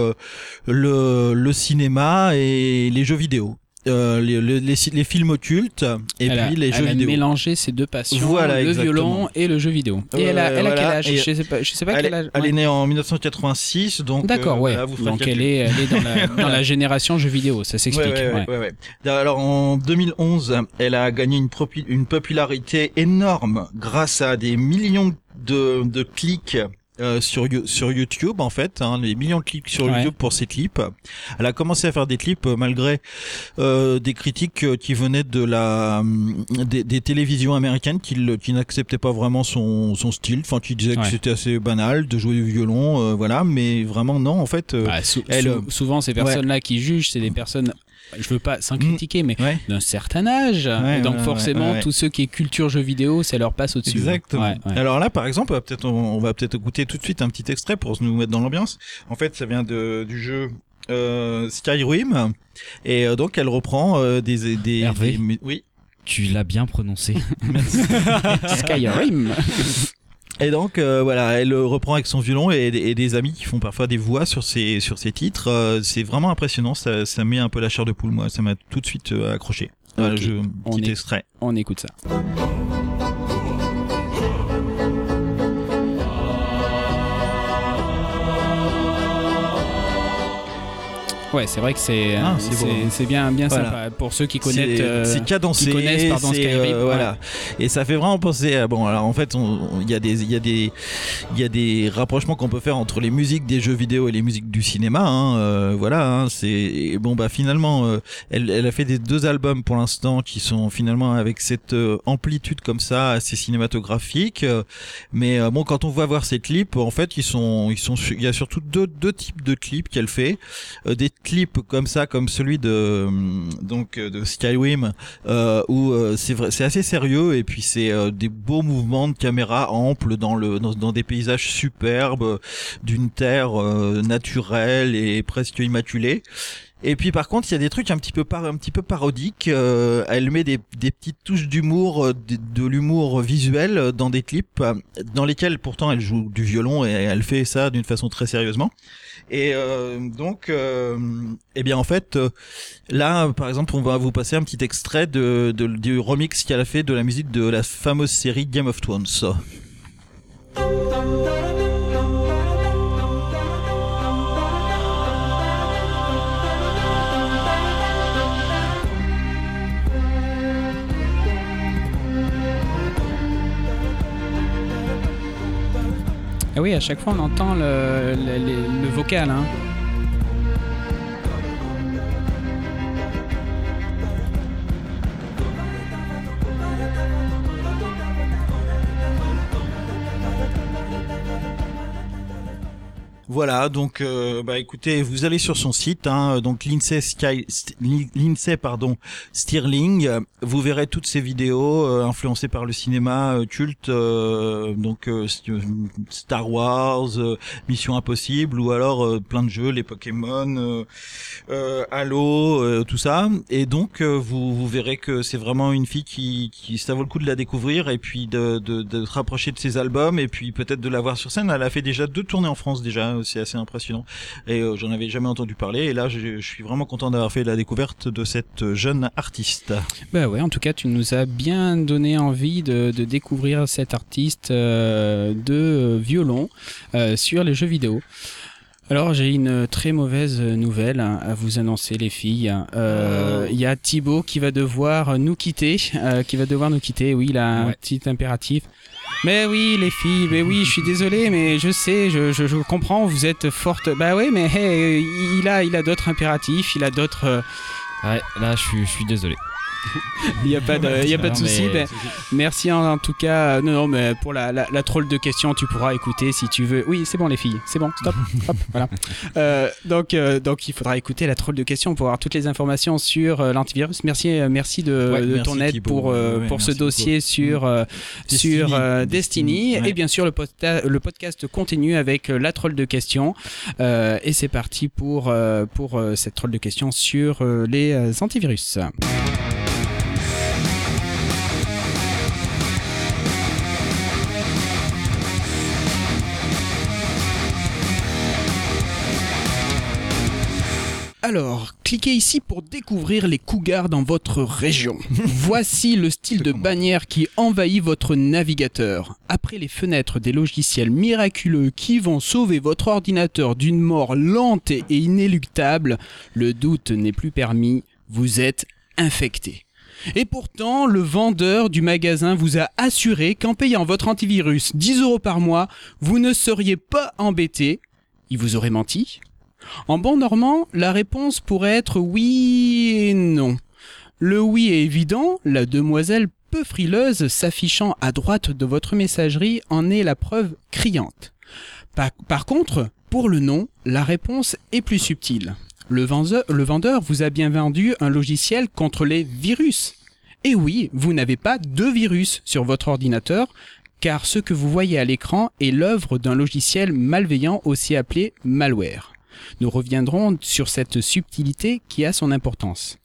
le cinéma et les jeux vidéo. Euh, les, les, les, films occultes et puis les jeux vidéo. Elle a mélangé ces deux passions, voilà, le violon et le jeu vidéo. Et elle a, elle a quel âge Je sais pas, je sais pas elle, quel âge. Elle est née en 1986, donc. D'accord, euh, ouais. donc elle est, elle est dans la, (laughs) dans la génération jeux vidéo, ça s'explique. Ouais, ouais, Alors en 2011, elle a gagné une, une popularité énorme grâce à des millions de, de clics euh, sur sur YouTube en fait, hein, les millions de clips sur YouTube pour ses clips. Elle a commencé à faire des clips euh, malgré euh, des critiques euh, qui venaient de la des, des télévisions américaines qui, qui n'acceptaient pas vraiment son, son style, enfin qui disaient que c'était assez banal de jouer du violon, voilà, mais vraiment non en fait. Bah, elle, souvent ces personnes-là qui jugent, c'est des personnes je veux pas sans mm. critiquer, mais d'un certain âge. donc forcément, tous ceux qui est culture jeux vidéo, ça leur passe au-dessus. Exactement. Alors là, par exemple, on va peut-être on va peut-être écouter tout de suite un petit extrait pour nous mettre dans l'ambiance. En fait, ça vient de, du jeu euh, Skyrim et euh, donc elle reprend euh, des des, Hervé, oui. Tu l'as bien prononcé. (laughs) Skyrim. (laughs) Et donc euh, voilà, elle reprend avec son violon et, des amis qui font parfois des voix sur ses sur ses titres. Euh, c'est vraiment impressionnant. Ça, ça met un peu la chair de poule. Moi, ça m'a tout de suite euh, accroché. Voilà, je, petit extrait. On écoute ça. Ouais, c'est vrai que c'est ah, c'est bien bien sympa pour ceux qui connaissent euh, c'est cadencé, qui connaissent pardon Skyrim. Euh, voilà. Et ça fait vraiment penser à bon alors en fait il y a des il y a des il y a des rapprochements qu'on peut faire entre les musiques des jeux vidéo et les musiques du cinéma hein, euh, voilà hein, c'est bon bah finalement euh, elle, elle a fait des deux albums pour l'instant qui sont finalement avec cette amplitude comme ça assez cinématographique mais bon quand on va voir ces clips en fait ils sont ils sont il y a surtout deux deux types de clips qu'elle fait des clip comme ça, comme celui de euh, donc euh, de Skyrim, euh, où euh, c'est vrai, c'est assez sérieux et puis c'est des beaux mouvements de caméra amples dans le dans, des paysages superbes d'une terre naturelle et presque immaculée. Et puis par contre, il y a des trucs un petit peu par, un petit peu parodiques. elle met des, des petites touches d'humour, de, de l'humour visuel dans des clips dans lesquels pourtant elle joue du violon et elle fait ça d'une façon très sérieusement. Et euh, donc, euh, eh bien en fait, euh, là, par exemple, on va vous passer un petit extrait de du remix qu'elle a fait de la musique de la fameuse série Game of Thrones. Ah oui, à chaque fois on entend le, le, vocal. Hein. Voilà, donc euh, bah écoutez, vous allez sur son site, hein, donc l'INSEE Sky, l'INSEE pardon, Stirling, vous verrez toutes ces vidéos euh, influencées par le cinéma euh, culte, donc Star Wars, Mission Impossible, ou alors plein de jeux, les Pokémon, Halo, tout ça, et donc vous, vous verrez que c'est vraiment une fille qui, qui ça vaut le coup de la découvrir et puis de, de, de se rapprocher de ses albums et puis peut-être de la voir sur scène. Elle a fait déjà deux tournées en France déjà c'est assez impressionnant. Et euh, j'en avais jamais entendu parler. Et là, je, suis vraiment content d'avoir fait la découverte de cette jeune artiste. Bah ouais, en tout cas, tu nous as bien donné envie de, découvrir cette artiste euh, de violon euh, sur les jeux vidéo. Alors j'ai une très mauvaise nouvelle à vous annoncer les filles. Oh. Il y a Thibaut qui va devoir nous quitter, qui va devoir nous quitter. Oui, il a un petit impératif. Mais oui, les filles, mais oui, je suis désolé, mais je sais, je, je, je comprends, vous êtes forte. Bah oui, mais il a, il a d'autres impératifs, il a d'autres. Euh, ouais, là, je suis, je suis désolé. (laughs) Il n'y a pas de, y a pas de souci. Ben, merci en, tout cas. Non, non, mais pour la, la, la, troll de questions, tu pourras écouter si tu veux. Oui, c'est bon, les filles. C'est bon, stop. Hop, (laughs) voilà. Euh, donc, euh, donc, il faudra écouter la troll de questions pour avoir toutes les informations sur euh, l'antivirus. Merci, euh, merci de, de ton aide pour, pour ce dossier sur, Destiny. sur Destiny. Et bien sûr, le, le podcast continue avec la troll de questions. et c'est parti pour, pour cette troll de questions sur les antivirus. Alors, cliquez ici pour découvrir les cougars dans votre région. (laughs) Voici le style de bannière qui envahit votre navigateur. Après les fenêtres des logiciels miraculeux qui vont sauver votre ordinateur d'une mort lente et inéluctable, le doute n'est plus permis, vous êtes infecté. Et pourtant, le vendeur du magasin vous a assuré qu'en payant votre antivirus 10 euros par mois, vous ne seriez pas embêté. Il vous aurait menti en bon normand, la réponse pourrait être oui et non. Le oui est évident, la demoiselle peu frileuse s'affichant à droite de votre messagerie en est la preuve criante. Par, contre, pour le non, la réponse est plus subtile. Le vendeur, le vendeur vous a bien vendu un logiciel contre les virus. Et oui, vous n'avez pas de virus sur votre ordinateur, car ce que vous voyez à l'écran est l'œuvre d'un logiciel malveillant aussi appelé malware. Nous reviendrons sur cette subtilité qui a son importance.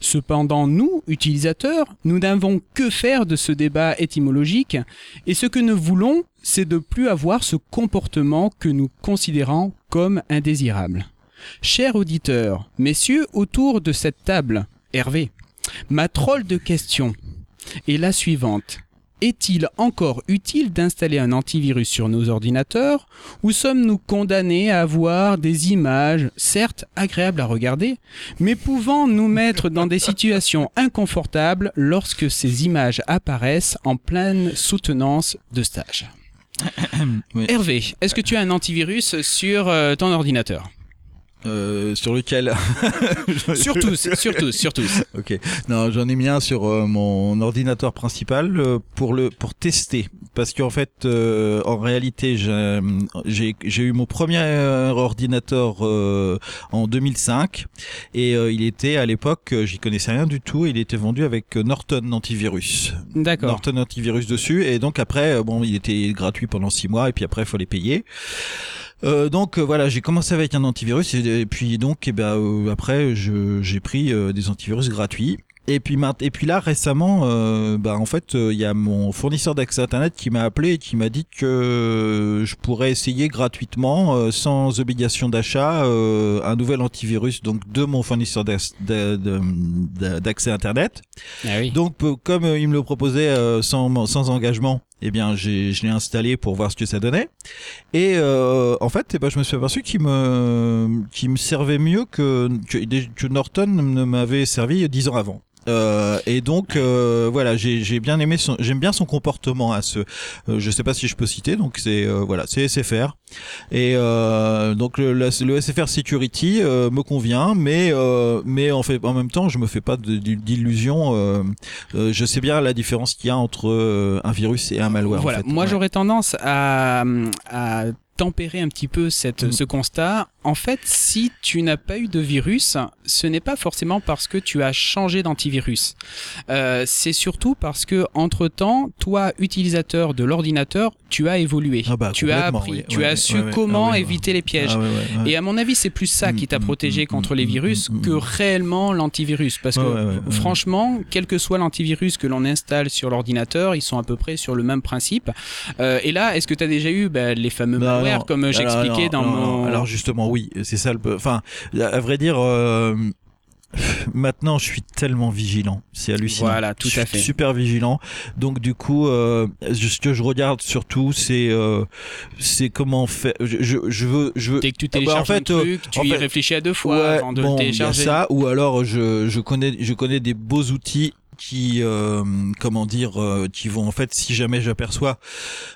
Cependant, nous, utilisateurs, nous n'avons que faire de ce débat étymologique, et ce que nous voulons, c'est de plus avoir ce comportement que nous considérons comme indésirable. Chers auditeurs, messieurs autour de cette table, Hervé, ma troll de question est la suivante. Est-il encore utile d'installer un antivirus sur nos ordinateurs ou sommes-nous condamnés à avoir des images, certes agréables à regarder, mais pouvant nous mettre dans des situations inconfortables lorsque ces images apparaissent en pleine soutenance de stage? (coughs) Hervé, est-ce que tu as un antivirus sur euh, ton ordinateur? Euh, sur lequel (laughs) Sur tous, sur tous, sur tous. Ok. Non, j'en ai mis un sur euh, mon ordinateur principal euh, pour le pour tester parce qu'en fait, euh, en réalité, j'ai j'ai eu mon premier ordinateur en 2005 et il était à l'époque, j'y connaissais rien du tout. Il était vendu avec Norton antivirus. D'accord. Norton antivirus dessus et donc après, bon, il était gratuit pendant six mois et puis après, il fallait payer. Euh, donc euh, voilà, j'ai commencé avec un antivirus et, puis donc et eh ben euh, après j'ai pris des antivirus gratuits. Et puis, et puis là récemment, bah en fait, il y a mon fournisseur d'accès internet qui m'a appelé et qui m'a dit que je pourrais essayer gratuitement, sans obligation d'achat, un nouvel antivirus donc de mon fournisseur d'accès internet. Ah oui. Donc comme il me le proposait sans sans engagement, eh bien, je l'ai installé pour voir ce que ça donnait. Et euh, en fait, eh ben, je me suis aperçu qu'il me, qu'il me servait mieux que, que, que Norton ne m'avait servi dix ans avant. Euh, et donc euh, voilà, j'ai bien aimé j'aime bien son comportement à ce. Euh, je sais pas si je peux citer, donc c'est euh, voilà, c'est SFR. Et euh, donc le, le, SFR Security me convient, mais mais en fait en même temps, je me fais pas d'illusions. je sais bien la différence qu'il y a entre un virus et un malware. Voilà, en fait. moi j'aurais tendance à, à tempérer un petit peu cette, Mm. ce constat, en fait, si tu n'as pas eu de virus, ce n'est pas forcément parce que tu as changé d'antivirus. Euh, c'est surtout parce que entre temps, toi, utilisateur de l'ordinateur, tu as évolué. Ah bah, tu as appris, oui. tu Ouais, as ouais, su ouais, comment Ah éviter les pièges. Ah. Et à mon avis, c'est plus ça qui t'a Mm, protégé mm, contre mm, les mm, virus mm, que mm. réellement l'antivirus. Parce que franchement, quel que soit l'antivirus que l'on installe sur l'ordinateur, ils sont à peu près sur le même principe. Euh, et là, est-ce que tu as déjà eu bah, les fameux Non, malwares comme j'expliquais dans mon... Alors justement, oui, c'est ça le. Enfin, à vrai dire. euh, Maintenant, je suis tellement vigilant, c'est hallucinant. Voilà, tout Je à suis fait. Super vigilant. Donc du coup, euh, ce que je regarde surtout, c'est euh, c'est comment faire. Je, je, je veux, je veux. Dès que tu Ah bah, télécharges en fait, un euh, truc, tu en y fait, réfléchis à deux fois Ouais, avant de bon, le y a ça, ou alors je, je connais je connais des beaux outils qui euh, comment dire euh, qui vont en fait si jamais j'aperçois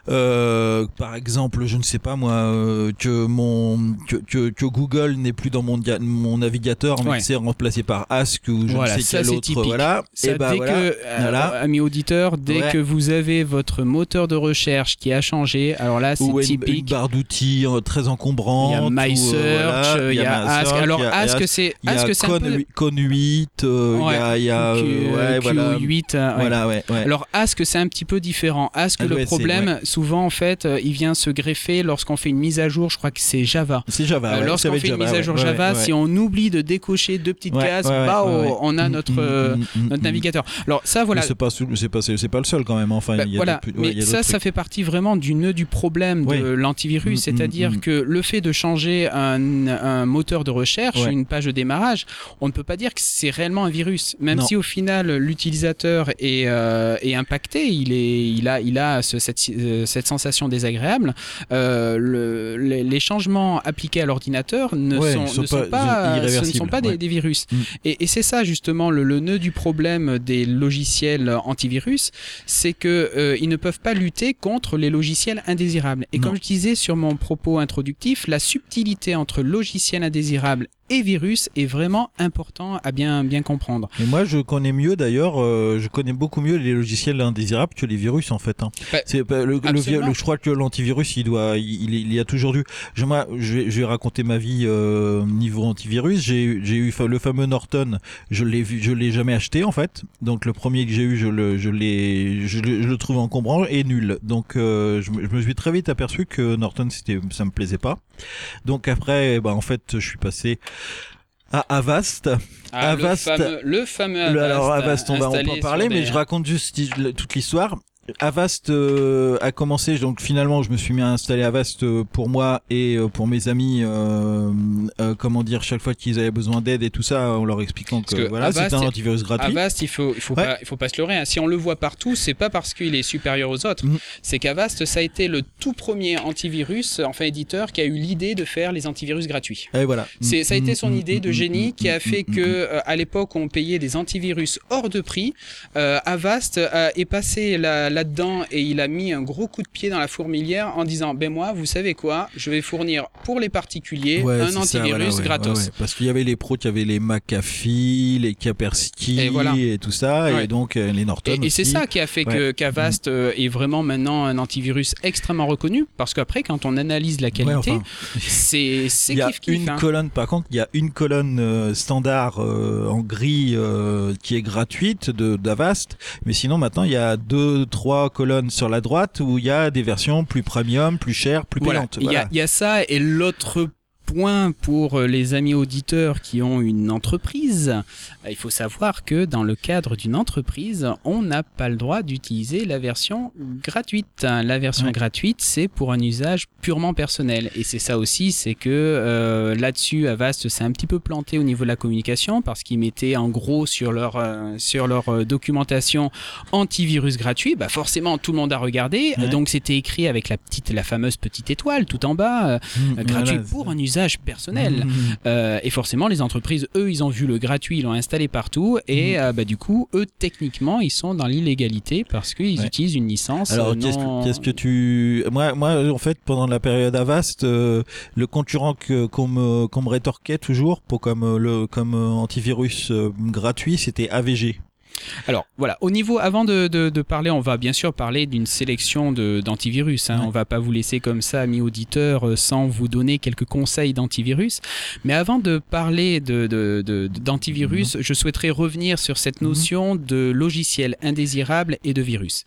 euh, par exemple je ne sais pas moi euh, que mon que, que, que Google n'est plus dans mon mon navigateur mais Ouais. c'est remplacé par Ask ou je Voilà, ne sais quel autre typique. voilà Ça, et ben dès voilà que, euh, Voilà. amis auditeurs, dès Ouais. que vous avez votre moteur de recherche qui a changé, alors là, c'est ou une, une typique. barre d'outils euh, très Il y encombrante a MySearch, voilà, il y a Ask. Alors il Ask, c'est il Ask, c'est un peu... Con 8 euh, il y a il y a euh, ouais, Q8, voilà euh, ouais. voilà ouais, ouais. Alors Ask c'est un petit peu différent. Ask Ah le problème souvent en fait euh, il vient se greffer lorsqu'on fait une mise à jour, je crois que c'est Java. C'est Java. Euh, lorsqu'on fait une mise à jour Java, si on oublie de décocher deux petites cases, bah, on- a Mm, notre mm, euh, mm, notre navigateur. Alors ça voilà. C'est pas le seul quand même. Enfin, Bah, il y a voilà, ouais, il y mais a ça, ça fait partie vraiment du nœud du problème de l'antivirus, c'est-à-dire que le fait de changer un, un moteur de recherche, une page de démarrage, on ne peut pas dire que c'est réellement un virus, même si au final l'utilisateur est, euh, est impacté, il est, il a, il a ce- cette, euh, cette sensation désagréable. euh, le- les, les changements appliqués à l'ordinateur ne Ouais, sont, ils sont ne sont pas- pas, ce ne sont irréversibles, pas des, ouais. des virus. Mm. Et, et c'est ça justement le, le nœud du problème des logiciels antivirus, c'est que euh, ils ne peuvent pas lutter contre les logiciels indésirables. Et Non. comme je disais sur mon propos introductif, la subtilité entre logiciel indésirable et virus est vraiment important à bien bien comprendre. Mais moi, je connais mieux d'ailleurs. euh, je connais beaucoup mieux les logiciels indésirables que les virus en fait. Hein. Bah, c'est pas- le, le, je crois que l'antivirus, il doit, il, il y a toujours dû. Je, moi, je vais, je vais raconter ma vie euh, niveau antivirus. J'ai, eu- j'ai eu le fameux Norton. Je l'ai vu, je l'ai jamais acheté en fait. Donc le premier que j'ai eu, je le, je l'ai, je, le- je le trouve encombrant et nul. Donc euh, je, me- je me suis très vite aperçu que Norton, c'était, ça me plaisait pas. Donc après, bah en fait, je suis passé à Avast. Ah, Avast- le fameux, le fameux Avast, Le- alors Avast, on va en parler, mais je raconte juste toute l'histoire. Avast euh, a commencé, donc finalement je me suis mis à installer Avast euh, pour moi et euh, pour mes amis, euh, euh, comment dire, chaque fois qu'ils avaient besoin d'aide et tout ça, en leur expliquant que, que voilà, c'était un antivirus gratuit. Avast, il faut, il faut Ouais. pas, il faut pas se leurrer. hein. Si on le voit partout, c'est pas parce qu'il est supérieur aux autres. Mhm. C'est qu'Avast, ça a été le tout premier antivirus, enfin éditeur, qui a eu l'idée de faire les antivirus gratuits. Et voilà. C'est, ça a été son Mm, idée mm, de mm, génie mm, qui a mm, fait mm, que, mm. à l'époque, on payait des antivirus hors de prix. Avast est passé là, là-dedans et il a mis un gros coup de pied dans la fourmilière en disant, ben moi, vous savez quoi, je vais fournir pour les particuliers Ouais, un ça, antivirus voilà, ouais, gratos. ouais. Parce qu'il y avait les pros qui avaient les McAfee, les Kaspersky Et tout ça, et donc euh, les Norton. Et, et c'est ça qui a fait que qu'Avast euh, est vraiment maintenant un antivirus extrêmement reconnu parce qu'après quand on analyse la qualité, enfin, (laughs) c'est c'est Il y a kiff kiff. une hein. colonne, par contre, il y a une colonne euh, standard euh, en gris qui est gratuite de d'Avast, mais sinon maintenant il y a deux, trois colonnes sur la droite où il y a des versions plus premium, plus chères, plus Voilà, payantes. Voilà. il y a ça et l'autre point pour euh, les amis auditeurs qui ont une entreprise, euh, il faut savoir que dans le cadre d'une entreprise, on n'a pas le droit d'utiliser la version gratuite. La version Ouais. gratuite, c'est pour un usage purement personnel. Et c'est ça aussi, c'est que euh, là-dessus, Avast s'est un petit peu planté au niveau de la communication parce qu'ils mettaient en gros sur leur, euh, sur leur documentation antivirus gratuit. Bah forcément, tout le monde a regardé. Ouais. Donc c'était écrit avec la petite, la fameuse petite étoile tout en bas. euh, Mmh, gratuit voilà, pour un usage personnel. Mmh, Euh, et forcément, les entreprises, eux, ils ont vu le gratuit, ils l'ont installé partout, et euh, bah, du coup, eux, techniquement, ils sont dans l'illégalité parce qu'ils Ouais. utilisent une licence. Alors euh, qu'est-ce non- que, qu'est-ce que tu moi moi en fait pendant la période Avast euh, le concurrent que qu'on me qu'on me rétorquait toujours pour comme le comme antivirus gratuit c'était AVG. Alors voilà, au niveau, avant de, de, parler, on va bien sûr parler d'une sélection d'antivirus. Hein. On va pas vous laisser comme ça, amis auditeurs, euh, sans vous donner quelques conseils d'antivirus. Mais avant de parler d'antivirus, de, mhm. je souhaiterais revenir sur cette mhm. notion de logiciel indésirable et de virus.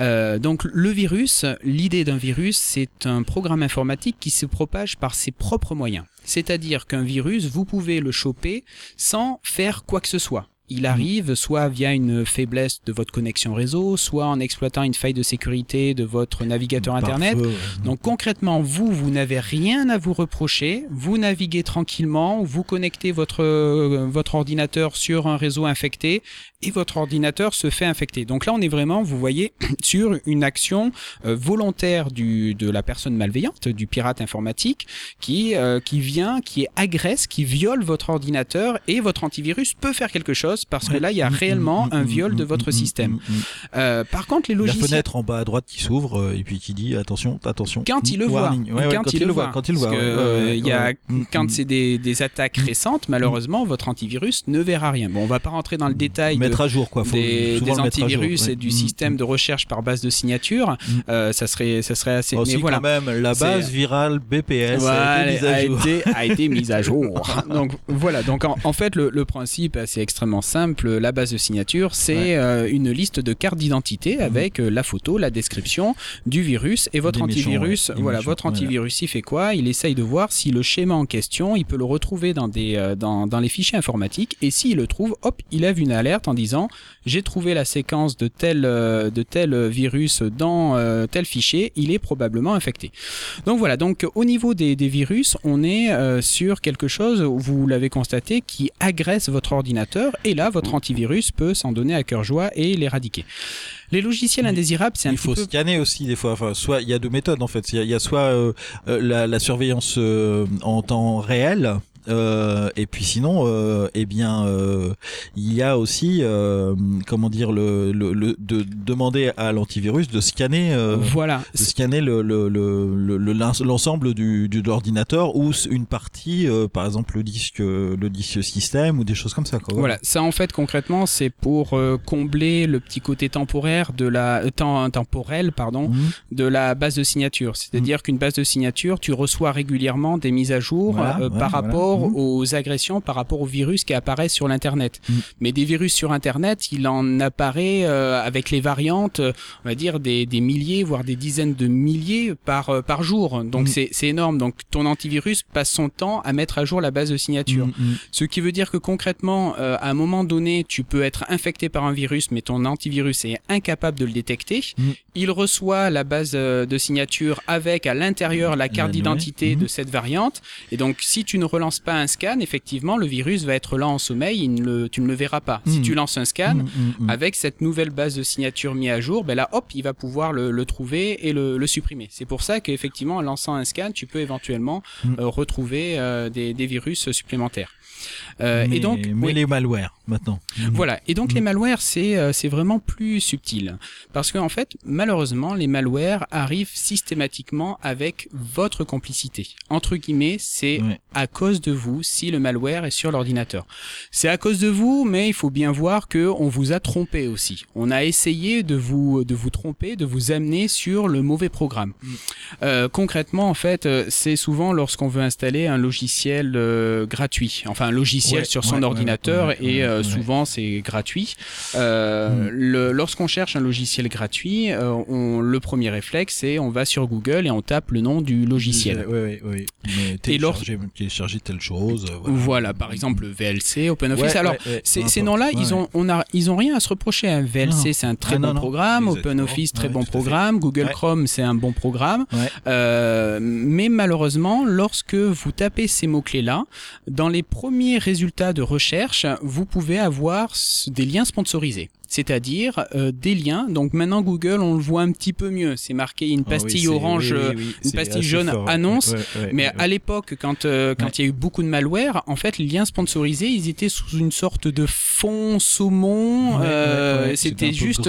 Euh, donc le virus, l'idée d'un virus, c'est un programme informatique qui se propage par ses propres moyens. C'est-à-dire qu'un virus, vous pouvez le choper sans faire quoi que ce soit il mhm. arrive soit via une faiblesse de votre connexion réseau, soit en exploitant une faille de sécurité de votre navigateur Internet. Donc concrètement, vous, vous n'avez rien à vous reprocher, vous naviguez tranquillement, vous connectez votre, euh, votre ordinateur sur un réseau infecté et votre ordinateur se fait infecter. Donc là, on est vraiment, vous voyez, (clears throat) sur une action euh, volontaire du, de la personne malveillante, du pirate informatique, qui, euh, qui vient, qui agresse, qui viole votre ordinateur et votre antivirus peut faire quelque chose parce que là, il y a réellement un viol de votre système. Euh, par contre, les logiciels... La fenêtre en bas à droite qui s'ouvre euh, et puis qui dit attention, attention. Quand il le voit. quand, il le voit. Quand il le voit. il y a, quand c'est des, des, attaques récentes, malheureusement, votre antivirus ne verra rien. Bon, on va pas rentrer dans le détail mettre à jour, quoi. Faut des, des antivirus et du système de recherche par base de signature. Euh, ça serait, ça serait assez. mais voilà. quand même, la base virale BPS a, été mise à (laughs) jour. donc voilà. Donc en, fait, le, le principe, c'est extrêmement simple, la base de signature, c'est euh, une liste de cartes d'identité mhm. avec euh, la photo, la description du virus et votre antivirus. voilà, votre antivirus, il fait quoi? Il essaye de voir si le schéma en question, il peut le retrouver dans, des, euh, dans, dans les fichiers informatiques et s'il le trouve, hop, il lève une alerte en disant j'ai trouvé la séquence de tel, de tel virus dans tel fichier, il est probablement infecté. Donc voilà, donc au niveau des, des virus, on est sur quelque chose, vous l'avez constaté, qui agresse votre ordinateur et là, votre antivirus peut s'en donner à cœur joie et l'éradiquer. Les logiciels indésirables, c'est un Il faut scanner aussi des fois. Enfin, soit il y a deux méthodes en fait. Il y a, soit euh, euh, la, la, surveillance euh, en temps réel euh, et puis sinon, euh, eh bien, euh, il y a aussi, euh, comment dire, le, le, le de demander à l'antivirus de scanner, voilà, de scanner le l'ensemble du, du de l'ordinateur ou une partie, par exemple le disque, le disque système ou des choses comme ça. Quoi. Voilà. ça en fait concrètement, c'est pour combler le petit côté temporaire de la temps temporel, pardon, mhm. de la base de signature. C'est-à-dire mhm. qu'une base de signature, tu reçois régulièrement des mises à jour par rapport Mhm. aux agressions par rapport aux virus qui apparaissent sur l'internet. Mhm. Mais des virus sur internet, il en apparaît euh, avec les variantes, on va dire des, des, milliers voire des dizaines de milliers par euh, par jour. Donc mhm. c'est énorme. Donc ton antivirus passe son temps à mettre à jour la base de signature. Ce qui veut dire que concrètement, euh, à un moment donné, tu peux être infecté par un virus, mais ton antivirus est incapable de le détecter. Il reçoit la base de signature avec à l'intérieur la carte d'identité de cette variante. Et donc si tu ne relances pas un scan, effectivement, le virus va être là en sommeil, il ne tu ne le verras pas. Si hmm. tu lances un scan, hmm, hmm, avec cette nouvelle base de signature mise à jour, ben là, hop, il va pouvoir le, trouver et le, supprimer. C'est pour ça qu'effectivement, en lançant un scan, tu peux éventuellement euh, retrouver euh, des, des virus supplémentaires. Euh, mais, et donc, mais les malwares maintenant. Mhm. Voilà. Et donc les mhm. malwares, c'est euh, c'est vraiment plus subtil parce qu'en en fait, malheureusement, les malwares arrivent systématiquement avec votre complicité. Entre guillemets, c'est à cause de vous si le malware est sur l'ordinateur. C'est à cause de vous, mais il faut bien voir que on vous a trompé aussi. On a essayé de vous de vous tromper, de vous amener sur le mauvais programme. Mm. Euh, concrètement, en fait, c'est souvent lorsqu'on veut installer un logiciel euh, gratuit. Enfin, un logiciel sur son ordinateur et euh, souvent c'est gratuit. Euh, mm. Lorsqu'on cherche un logiciel gratuit, euh, on, le premier réflexe c'est on va sur Google et on tape le nom du logiciel. Oui, oui, oui. télécharger, télécharger telle chose. Voilà. par exemple VLC, OpenOffice. Alors ces noms-là, ils ont on a ils ont rien à se reprocher. Hein. VLC c'est un très ah, bon programme, OpenOffice très bon programme, Google Chrome c'est un bon programme. mais malheureusement, lorsque vous tapez ces mots clés là, dans les premiers résultats de recherche, vous pouvez avoir des liens sponsorisés c'est-à-dire euh, des liens. Donc maintenant Google, on le voit un petit peu mieux. C'est marqué une ah pastille orange, une pastille jaune annonce. mais à l'époque, quand euh, quand il y a eu beaucoup de malware, en fait, les liens sponsorisés, ils étaient sous une sorte de fond saumon. Euh, c'était juste,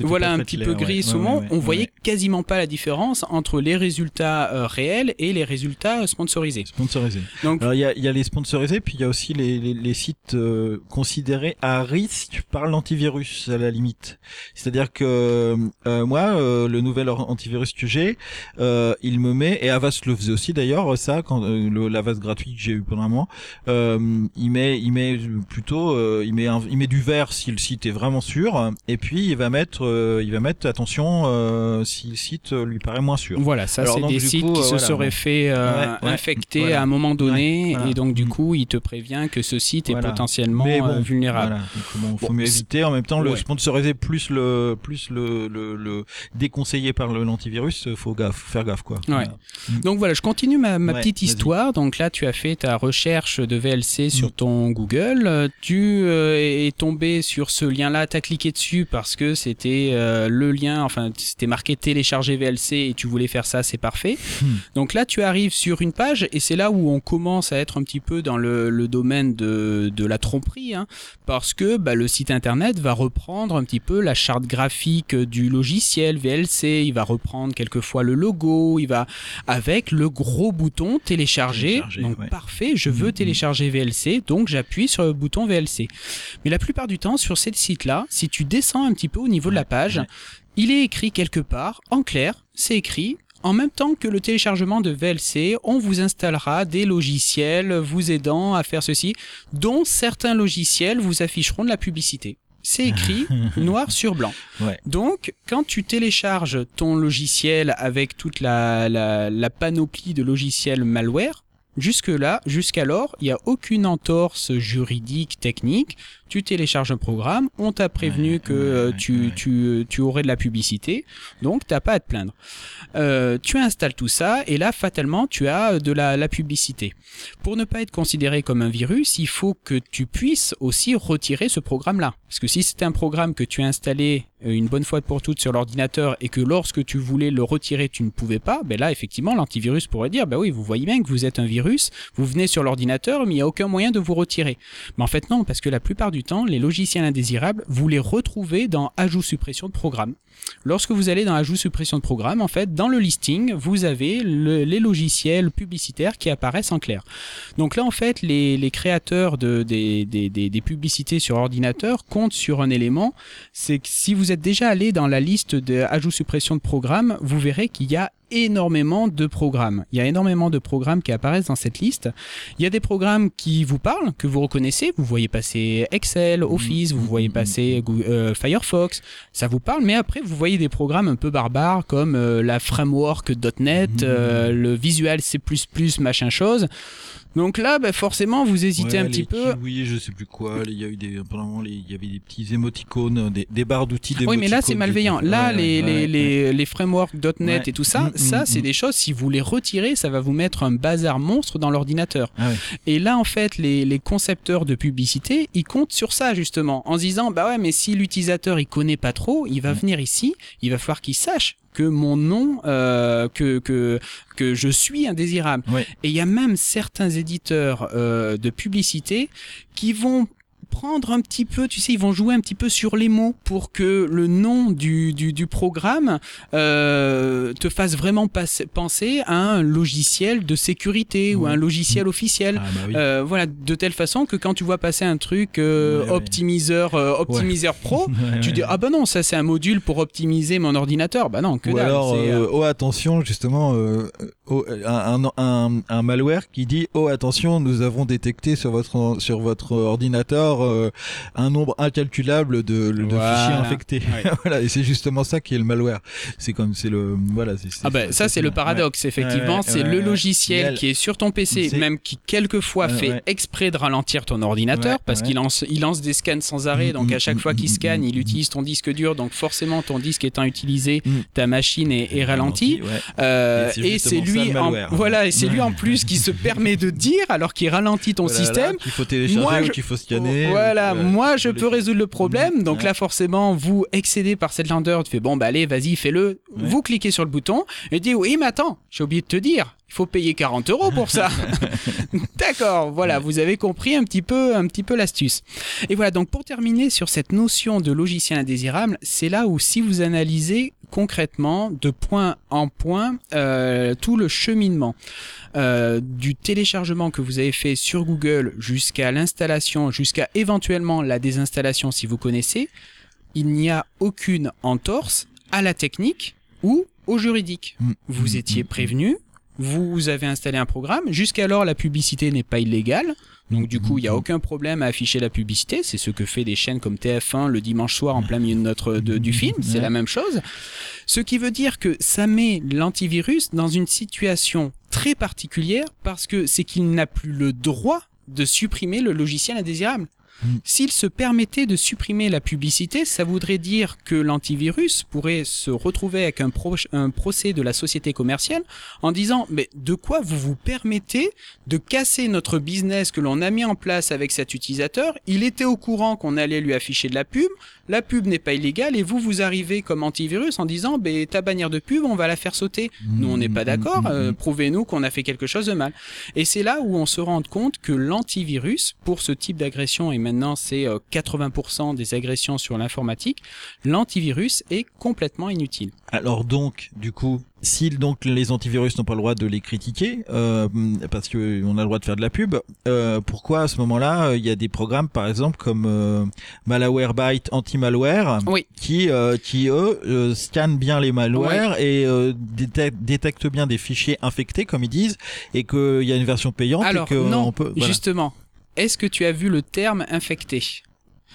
voilà, un petit peu gris saumon. On voyait quasiment pas la différence entre les résultats euh, réels et les résultats sponsorisés. Sponsorisés. Donc, il y a, y a, les sponsorisés, puis il y a aussi les, les, les sites euh, considérés à risque par l'antivirus à la limite. C'est-à-dire que euh, moi, le nouvel antivirus que j'ai, il me met et Avast le faisait aussi d'ailleurs ça quand le l'Avast gratuit que j'ai eu pendant un mois, il met il met plutôt il met il met du vert si le site est vraiment sûr, et puis il va mettre il va mettre attention si le site lui paraît moins sûr. Voilà, ça c'est des sites qui se seraient fait euh, infecter à un moment donné et donc du mm. coup il te prévient que ce site est potentiellement euh, vulnérable. Il faut mieux éviter. En même temps, le sponsorisé plus le plus le, le, le déconseillé par l'antivirus, faut gaffe, faire gaffe quoi. Mm. Donc voilà, je continue ma, ma petite histoire. Donc là, tu as fait ta recherche de VLC sur mm. ton Google. Tu euh, es tombé sur ce lien-là, tu as cliqué dessus parce que c'était le lien, enfin c'était marqué télécharger VLC et tu voulais faire ça, c'est parfait. Hmm. Donc là, tu arrives sur une page et c'est là où on commence à être un petit peu dans le, domaine de, de, la tromperie, hein, parce que bah, le site internet va reprendre un petit peu la charte graphique du logiciel VLC, il va reprendre quelquefois le logo, il va avec le gros bouton télécharger. donc parfait, je veux hmm, hmm. télécharger VLC, donc j'appuie sur le bouton VLC. Mais la plupart du temps, sur ces sites-là, si tu descends un petit peu au niveau de la page, il est écrit quelque part, en clair, c'est écrit en même temps que le téléchargement de VLC, on vous installera des logiciels vous aidant à faire ceci, dont certains logiciels vous afficheront de la publicité. C'est écrit (laughs) noir sur blanc. Donc, quand tu télécharges ton logiciel avec toute la, la panoplie de logiciels malware, Jusque-là, jusqu'alors, il n'y a aucune entorse juridique, technique tu télécharges un programme, on t'a prévenu que euh, tu, tu, tu, aurais de la publicité, donc t'as pas à te plaindre. Euh, tu installes tout ça et là, fatalement, tu as de la, la publicité. Pour ne pas être considéré comme un virus, il faut que tu puisses aussi retirer ce programme-là. Parce que si c'était un programme que tu as installé euh, une bonne fois pour toutes sur l'ordinateur et que lorsque tu voulais le retirer, tu ne pouvais pas, ben là, effectivement, l'antivirus pourrait dire, ben oui, vous voyez bien que vous êtes un virus, vous venez sur l'ordinateur, mais il n'y a aucun moyen de vous retirer. Mais en fait, non, parce que la plupart du temps, les logiciels indésirables, vous les retrouvez dans ajout suppression de programme. Lorsque vous allez dans ajout suppression de programme, en fait, dans le listing, vous avez les logiciels publicitaires qui apparaissent en clair. Donc là, en fait, les, créateurs de, des, des, publicités sur ordinateur comptent sur un élément, c'est que si vous êtes déjà allé dans la liste d'ajout suppression de programme, vous verrez qu'il y a énormément de programmes. Il y a énormément de programmes qui apparaissent dans cette liste. Il y a des programmes qui vous parlent, que vous reconnaissez. Vous voyez passer Excel, mm-hmm. Office, vous voyez passer euh, Firefox. Ça vous parle, mais après, vous voyez des programmes un peu barbares comme euh, la framework .NET, mm-hmm. euh, le Visual C++, machin chose. Donc là, bah, forcément, vous hésitez un petit peu. Oui, je sais plus quoi. Il y a eu des, il y avait des petits émoticônes, des, des barres d'outils. Oui, mais là, c'est malveillant. Là, les, les, les, les, frameworks .NET et tout ça, mm, ça, mm, c'est mm. des choses. Si vous les retirez, ça va vous mettre un bazar monstre dans l'ordinateur. Ah et là, en fait, les, les concepteurs de publicité, ils comptent sur ça justement, en se disant, bah ouais, mais si l'utilisateur il connaît pas trop, il va venir ici, il va falloir qu'il sache que mon nom, euh, que, que, que je suis indésirable. Et il y a même certains éditeurs euh, de publicité qui vont prendre un petit peu, tu sais, ils vont jouer un petit peu sur les mots pour que le nom du, du, du programme euh, te fasse vraiment penser à un logiciel de sécurité ou un logiciel officiel. Ah, bah euh, voilà, de telle façon que quand tu vois passer un truc euh, optimiseur, euh, optimiseur pro, (laughs) tu dis ah bah non, ça c'est un module pour optimiser mon ordinateur. Bah non, que ou Alors, euh, oh attention, justement, oh, un, un, un, malware qui dit oh attention, nous avons détecté sur votre sur votre ordinateur euh, un nombre incalculable de, de fichiers infectés. (laughs) voilà, et c'est justement ça qui est le malware. C'est comme c'est le voilà. ah ben ça c'est le paradoxe effectivement, c'est le logiciel qui est sur ton PC, même qui quelquefois fait exprès de ralentir ton ordinateur parce qu'il lance il lance des scans sans arrêt, donc à chaque fois qu'il scanne, il utilise ton disque dur, donc forcément ton disque étant utilisé, ta machine est, ralentie. Euh, et c'est lui, en, voilà, et c'est lui en (laughs) plus qui se permet de dire alors qu'il ralentit ton système. Qu'il faut télécharger ou qu'il faut scanner. Voilà, moi je peux résoudre le problème. Donc là, forcément, vous excédez par cette lenteur. Tu fais bon, bah allez, vas-y, fais-le. Vous cliquez sur le bouton et dites oui, mais attends, j'ai oublié de te dire. Il faut payer 40 euros pour ça. (laughs) D'accord, voilà, vous avez compris un petit peu, un petit peu l'astuce. Et voilà, donc pour terminer sur cette notion de logiciel indésirable, c'est là où si vous analysez concrètement de point en point euh, tout le cheminement euh, du téléchargement que vous avez fait sur Google jusqu'à l'installation, jusqu'à éventuellement la désinstallation si vous connaissez. Il n'y a aucune entorse à la technique ou au juridique. Mm. Vous Mm, étiez mm, prévenu, vous avez installé un programme. Jusqu'alors, la publicité n'est pas illégale. Donc du coup, il n'y a Mm. aucun problème à afficher la publicité. C'est ce que fait des chaînes comme TF1 le dimanche soir en plein milieu de notre de- du film. C'est Ouais. la même chose. Ce qui veut dire que ça met l'antivirus dans une situation très particulière parce que c'est qu'il n'a plus le droit de supprimer le logiciel indésirable. Mm. S'il se permettait de supprimer la publicité, ça voudrait dire que l'antivirus pourrait se retrouver avec un, un procès de la société commerciale en disant mais de quoi vous vous permettez de casser notre business que l'on a mis en place avec cet utilisateur? Il était au courant qu'on allait lui afficher de la pub, la pub n'est pas illégale et vous vous arrivez comme antivirus en disant ben ta bannière de pub on va la faire sauter. Nous on n'est pas d'accord, Mm, mm, euh, mm. prouvez-nous qu'on a fait quelque chose de mal. Et c'est là où on se rend compte que l'antivirus pour ce type d'agression et maintenant c'est euh, 80% des agressions sur l'informatique, l'antivirus est complètement inutile. Alors donc, du coup, si donc les antivirus n'ont pas le droit de les critiquer, euh, parce que on a le droit de faire de la pub, euh, pourquoi à ce moment-là euh, il y a des programmes, par exemple comme euh, anti-malware, Oui. qui euh, qui eux euh, scannent bien les malwares et euh, détectent, détectent bien des fichiers infectés, comme ils disent, et qu'il y a une version payante Alors et que non, on peut. voilà. justement, est-ce que tu as vu le terme infecté?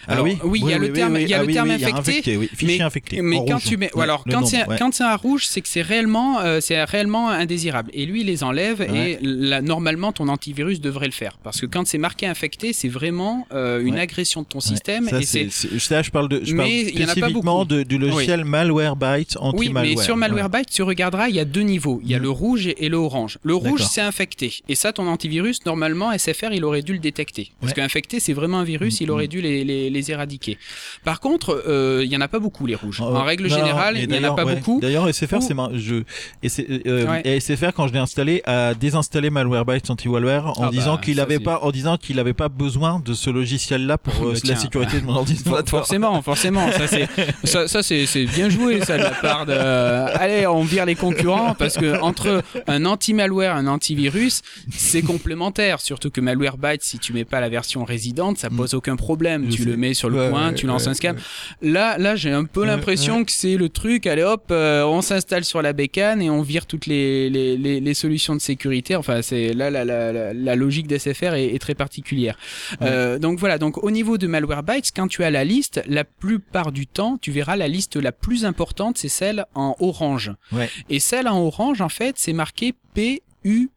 Ah Alors, oui, oui, il y a le terme- il y a Ah le oui, terme oui, infecté, oui. Fichier mais- infecté. Mais en quand rouge. tu mets, Ouais, alors quand c'est ouais. quand c'est un rouge, c'est que c'est réellement euh, c'est réellement indésirable. Et lui, il les enlève Ouais. et là, normalement ton antivirus devrait le faire parce que quand c'est marqué infecté, c'est vraiment euh, une agression de ton système ça, et c'est ça, je parle de, je Mais parle spécifiquement de, du logiciel Malwarebytes oui, anti-malware. mais sur Malwarebytes, tu regarderas, il y a deux niveaux. Il y a Mm. le rouge et, et le orange. Le rouge, c'est infecté. Et ça, ton antivirus, normalement, SFR, il aurait dû le détecter. Parce qu'infecté, c'est vraiment un virus, Mm, il aurait mm. dû les, les, éradiquer. Par contre, euh, il y en a pas beaucoup, les rouges. en Euh, règle non, générale, il y en a pas ouais. beaucoup. D'ailleurs, SFR, Ou- c'est je et, c'est, euh, Ouais. et SFR quand je l'ai installé a désinstallé Malwarebytes anti-malware en Ah disant bah, qu'il ça, avait pas en disant qu'il avait pas besoin de ce logiciel-là pour (laughs) euh, Bah, la sécurité de mon (laughs) ordinateur. forcément, forcément, ça c'est ça, ça, c'est c'est bien joué ça de la part de allez on vire les concurrents parce que entre un anti-malware un antivirus c'est complémentaire surtout que Malwarebytes si tu mets pas la version résidente ça pose aucun problème Je tu sais. le mets sur le Ouais, coin ouais, tu lances un scan ouais. là là j'ai un peu l'impression que c'est le truc allez hop euh, on s'installe sur la bécane et on vire toutes les, les, les, les solutions de sécurité enfin c'est là la, la, la, la logique d'SFR est, est très particulière euh, donc voilà, donc au niveau de Malwarebytes, quand tu as la liste, la plupart du temps, tu verras la liste la plus importante, c'est celle en orange. Ouais. Et celle en orange, en fait, c'est marqué PUP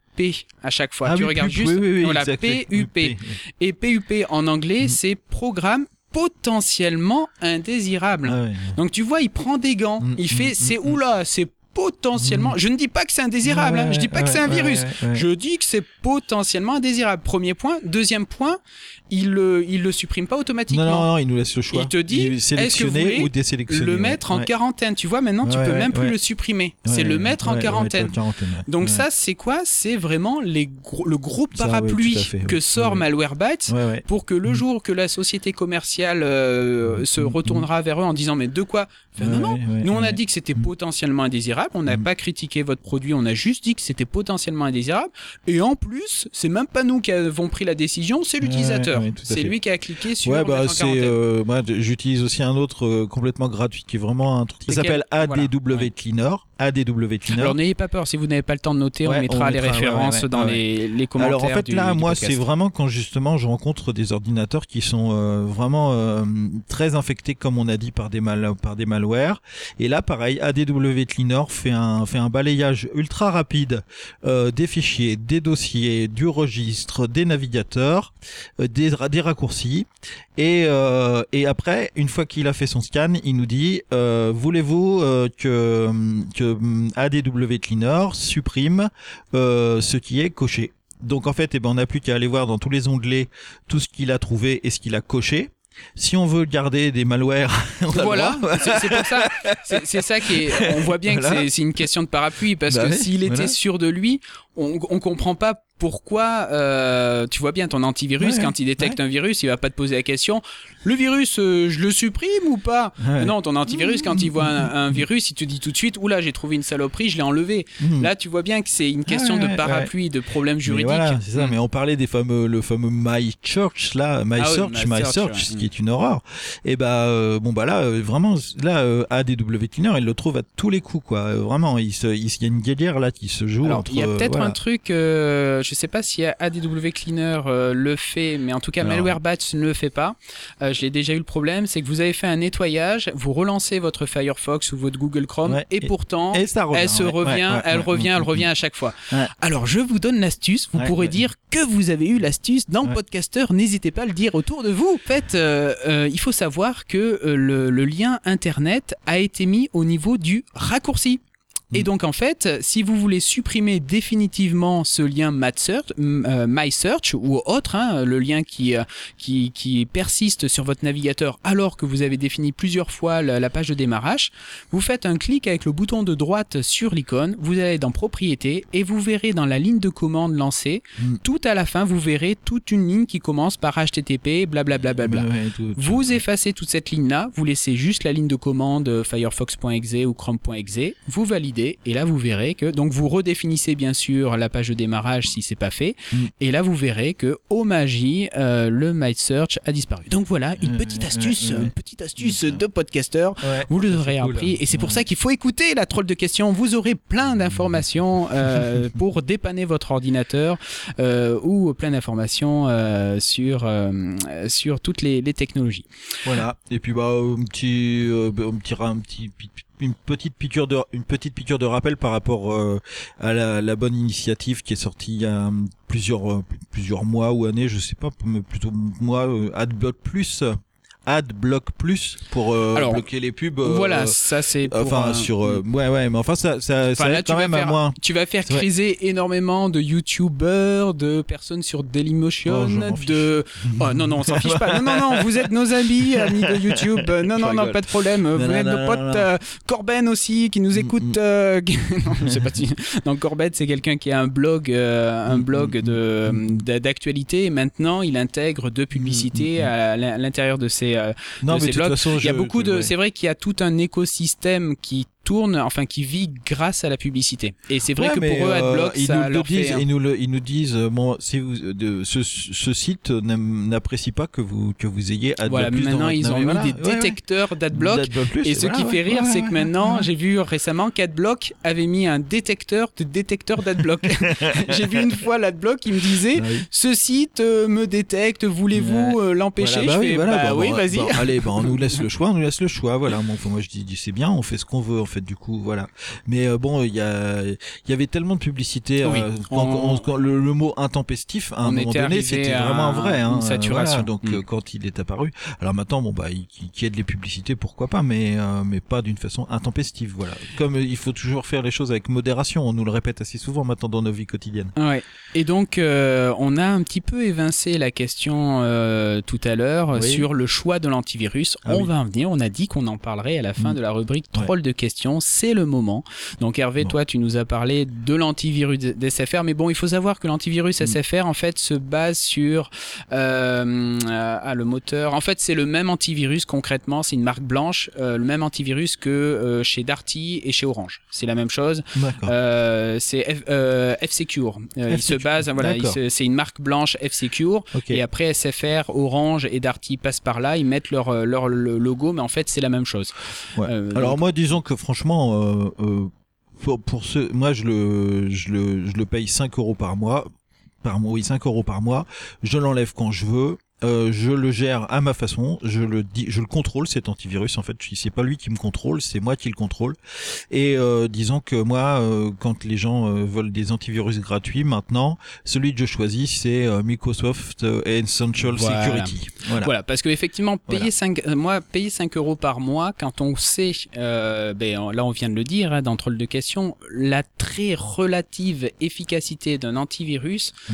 à chaque fois. Ah tu oui, regardes PUP, juste oui, oui, oui, voilà. PUP. Et PUP en anglais, Mhm. c'est programme potentiellement indésirable. Ah ouais. Donc tu vois, il prend des gants. Mm, il fait, mm, c'est mm, oula, c'est potentiellement. Je ne dis pas que c'est indésirable. hein, je dis pas que c'est un virus. Je dis que c'est potentiellement indésirable. Premier point. Deuxième point, il le, il le supprime pas Non, automatiquement. non, non, il nous laisse le choix. Il te dit, Il est est-ce que vous sélectionner voulez ou désélectionner. le ouais. mettre en quarantaine? Tu vois, maintenant, tu Ouais, peux ouais, même plus le supprimer. C'est le mettre en quarantaine. Donc ça, c'est quoi? C'est vraiment les gros- le gros parapluie fait, que sort. Malwarebytes Ouais, ouais. pour que le Mm. jour que la société commerciale euh, se Mm, retournera vers eux en disant mais de quoi? Enfin, Non, non. Nous, on a dit que c'était Mm. potentiellement indésirable. On n'a Mm. pas critiqué votre produit. On a juste dit que c'était potentiellement indésirable. Et en plus, c'est même pas nous qui avons pris la décision, c'est l'utilisateur. C'est lui qui a cliqué sur Ouais, bah c'est. euh, moi, j'utilise aussi un autre euh, complètement gratuit qui est vraiment un truc. Ça s'appelle Voilà. ADW Ouais. Cleaner. ADW. Alors n'ayez pas peur, si vous n'avez pas le temps de noter, Ouais, on mettra on les mettra, références ouais, ouais. dans les, les commentaires. Alors en fait du- là, du moi, c'est vraiment quand justement je rencontre des ordinateurs qui sont euh, vraiment euh, très infectés, comme on a dit, par des mal par des malwares. Et là, pareil, ADW Cleaner fait un fait un balayage ultra rapide euh, des fichiers, des dossiers, du registre, des navigateurs, euh, des des raccourcis. Et euh, et après, une fois qu'il a fait son scan, il nous dit euh, voulez-vous euh, que que hum, ADW Cleaner supprime euh, ce qui est coché. Donc en fait, eh ben, on n'a plus qu'à aller voir dans tous les onglets tout ce qu'il a trouvé et ce qu'il a coché. Si on veut garder des malwares, (laughs) on Voilà, c'est pour ça. C'est ça qui est. On voit bien que Voilà. c'est- c'est une question de parapluie parce Bah que oui, s'il était voilà. sûr de lui, on, on comprend pas pourquoi euh, tu vois bien ton antivirus quand il détecte un virus il va pas te poser la question le virus euh, je le supprime ou pas? Non ton antivirus quand il voit un, virus il te dit tout de suite oula j'ai trouvé une saloperie je l'ai enlevé mmh. là tu vois bien que c'est une question de parapluie de problème juridique. voilà, c'est ça mmh. mais on parlait des fameux le fameux My Church là My ah Search My, Search, ce qui est une horreur. Et bah euh, bon bah là euh, vraiment là ADW Cleaner il le trouve à tous les coups quoi. Vraiment il se il, y a une guerre là qui se joue entre il y a peut-être un truc je sais pas si ADW Cleaner euh, le fait, mais en tout cas Malware Batch ne le fait pas. Euh, je l'ai déjà eu le problème, c'est que vous avez fait un nettoyage, vous relancez votre Firefox ou votre Google Chrome, et, pourtant, elle se revient, elle revient, elle revient à chaque fois. Alors je vous donne l'astuce. Vous pourrez dire que vous avez eu l'astuce dans Podcaster. N'hésitez pas à le dire autour de vous. En fait, euh, il faut savoir que le, le lien internet a été mis au niveau du raccourci. Et donc en fait, si vous voulez supprimer définitivement ce lien euh, My Search ou autre, hein, le lien qui, euh, qui, qui persiste sur votre navigateur alors que vous avez défini plusieurs fois la, page de démarrage, vous faites un clic avec le bouton de droite sur l'icône, vous allez dans Propriétés et vous verrez dans la ligne de commande lancée, mm. tout à la fin, vous verrez toute une ligne qui commence par HTTP, blablabla. Bla, bla, bla, vous effacez toute cette ligne-là, vous laissez juste la ligne de commande euh, firefox.exe ou chrome.exe, vous validez et là vous verrez que donc vous redéfinissez bien sûr la page de démarrage si c'est pas fait mm. et là vous verrez que au magie euh, le My Search a disparu. Donc voilà une petite astuce, une petite astuce de podcaster. Vous l'aurez appris et c'est pour ça qu'il faut écouter la troll de questions. Vous aurez plein d'informations euh, (laughs) pour dépanner votre ordinateur euh, ou plein d'informations sur sur toutes les, les, technologies. Voilà et puis bah un petit un petit un petit une petite piqûre de une petite piqûre de rappel par rapport euh, à la, bonne initiative qui est sortie il y a plusieurs euh, plusieurs mois ou années je sais pas mais plutôt mois euh, AdBlock Plus AdBlock Plus pour euh, bloquer les pubs. Euh, voilà, ça c'est. Enfin sur ouais ouais, mais enfin ça ça, ça quand même à moins. Tu vas faire criser énormément de YouTubers, de personnes sur Dailymotion, oh, de. Oh, non non, on s'en fiche pas. Non non non, vous êtes nos amis, (laughs) amis de YouTube. Non non non, pas de problème. vous êtes nos potes. Corben aussi qui nous mm, écoute. Mm. (laughs) non, je sais pas si. Donc Corben c'est quelqu'un qui a un blog, un mm, blog de d'actualité. Maintenant, il intègre deux publicités à l'intérieur de ses euh, non, mais de toute Façon, il y a beaucoup de, c'est vrai qu'il y a tout un écosystème qui tourne, enfin qui vit grâce à la publicité. Et c'est vrai que pour eux, euh, AdBlock, ils ça nous leur disent, fait, ils nous le, ils nous disent, euh, bon, si vous, de, ce, ce site n'apprécie pas que vous que vous ayez AdBlock. Voilà, maintenant ils ont mis des détecteurs d'AdBlock. Et ce qui fait rire, c'est que maintenant, j'ai vu récemment qu'AdBlock avait mis un détecteur de détecteur d'AdBlock. (laughs) j'ai vu une fois l'AdBlock, il me disait, ce site euh, me détecte, voulez-vous l'empêcher? Je fais, bah, oui, vas-y. allez, bah, on nous laisse (laughs) le choix, on nous laisse le choix. Voilà, moi je dis, c'est bien, on fait ce qu'on veut du coup voilà. Mais euh, bon il y a il y avait tellement de publicité euh, quand, le, mot intempestif à un moment donné c'était vraiment vrai hein, saturation. donc mm. euh, quand il est apparu. Alors maintenant bon bah qui aide les publicités pourquoi pas mais mais pas d'une façon intempestive voilà. Comme il faut toujours faire les choses avec modération on nous le répète assez souvent maintenant dans nos vies quotidiennes. Ouais. Et donc on a un petit peu évincé la question tout à l'heure sur le choix de l'antivirus. Ah on va en venir. On a dit qu'on en parlerait à la fin mm. de la rubrique troll de questions c'est le moment. Donc Hervé, toi, tu nous as parlé de l'antivirus d'SFR, mais bon, il faut savoir que l'antivirus mm. SFR, en fait, se base sur euh, ah, le moteur. En fait, c'est le même antivirus concrètement, c'est une marque blanche, euh, le même antivirus que euh, chez Darty et chez Orange. C'est la même chose. Euh, c'est F-Secure. il se base, voilà, c'est une marque blanche F-Secure. Et après SFR, Orange et Darty passent par là, ils mettent leur, leur logo, mais en fait, c'est la même chose. Alors moi, disons que franchement franchement, euh, euh, pour, pour ce, moi je le, je le, je le paye 5 euros par mois, par mois, oui 5 euros par mois. Je l'enlève quand je veux. Euh, je le gère à ma façon, je le dis, je le contrôle cet antivirus en fait. C'est pas lui qui me contrôle, c'est moi qui le contrôle. Et euh, disons que moi, euh, quand les gens euh, veulent des antivirus gratuits, maintenant, celui que je choisis, c'est Microsoft Essential Security. Voilà. voilà. parce que effectivement, payer 5 moi, payer 5 euros par mois, quand on sait, ben là on vient de le dire hein, dans Troll de questions, la très relative efficacité d'un antivirus. Mm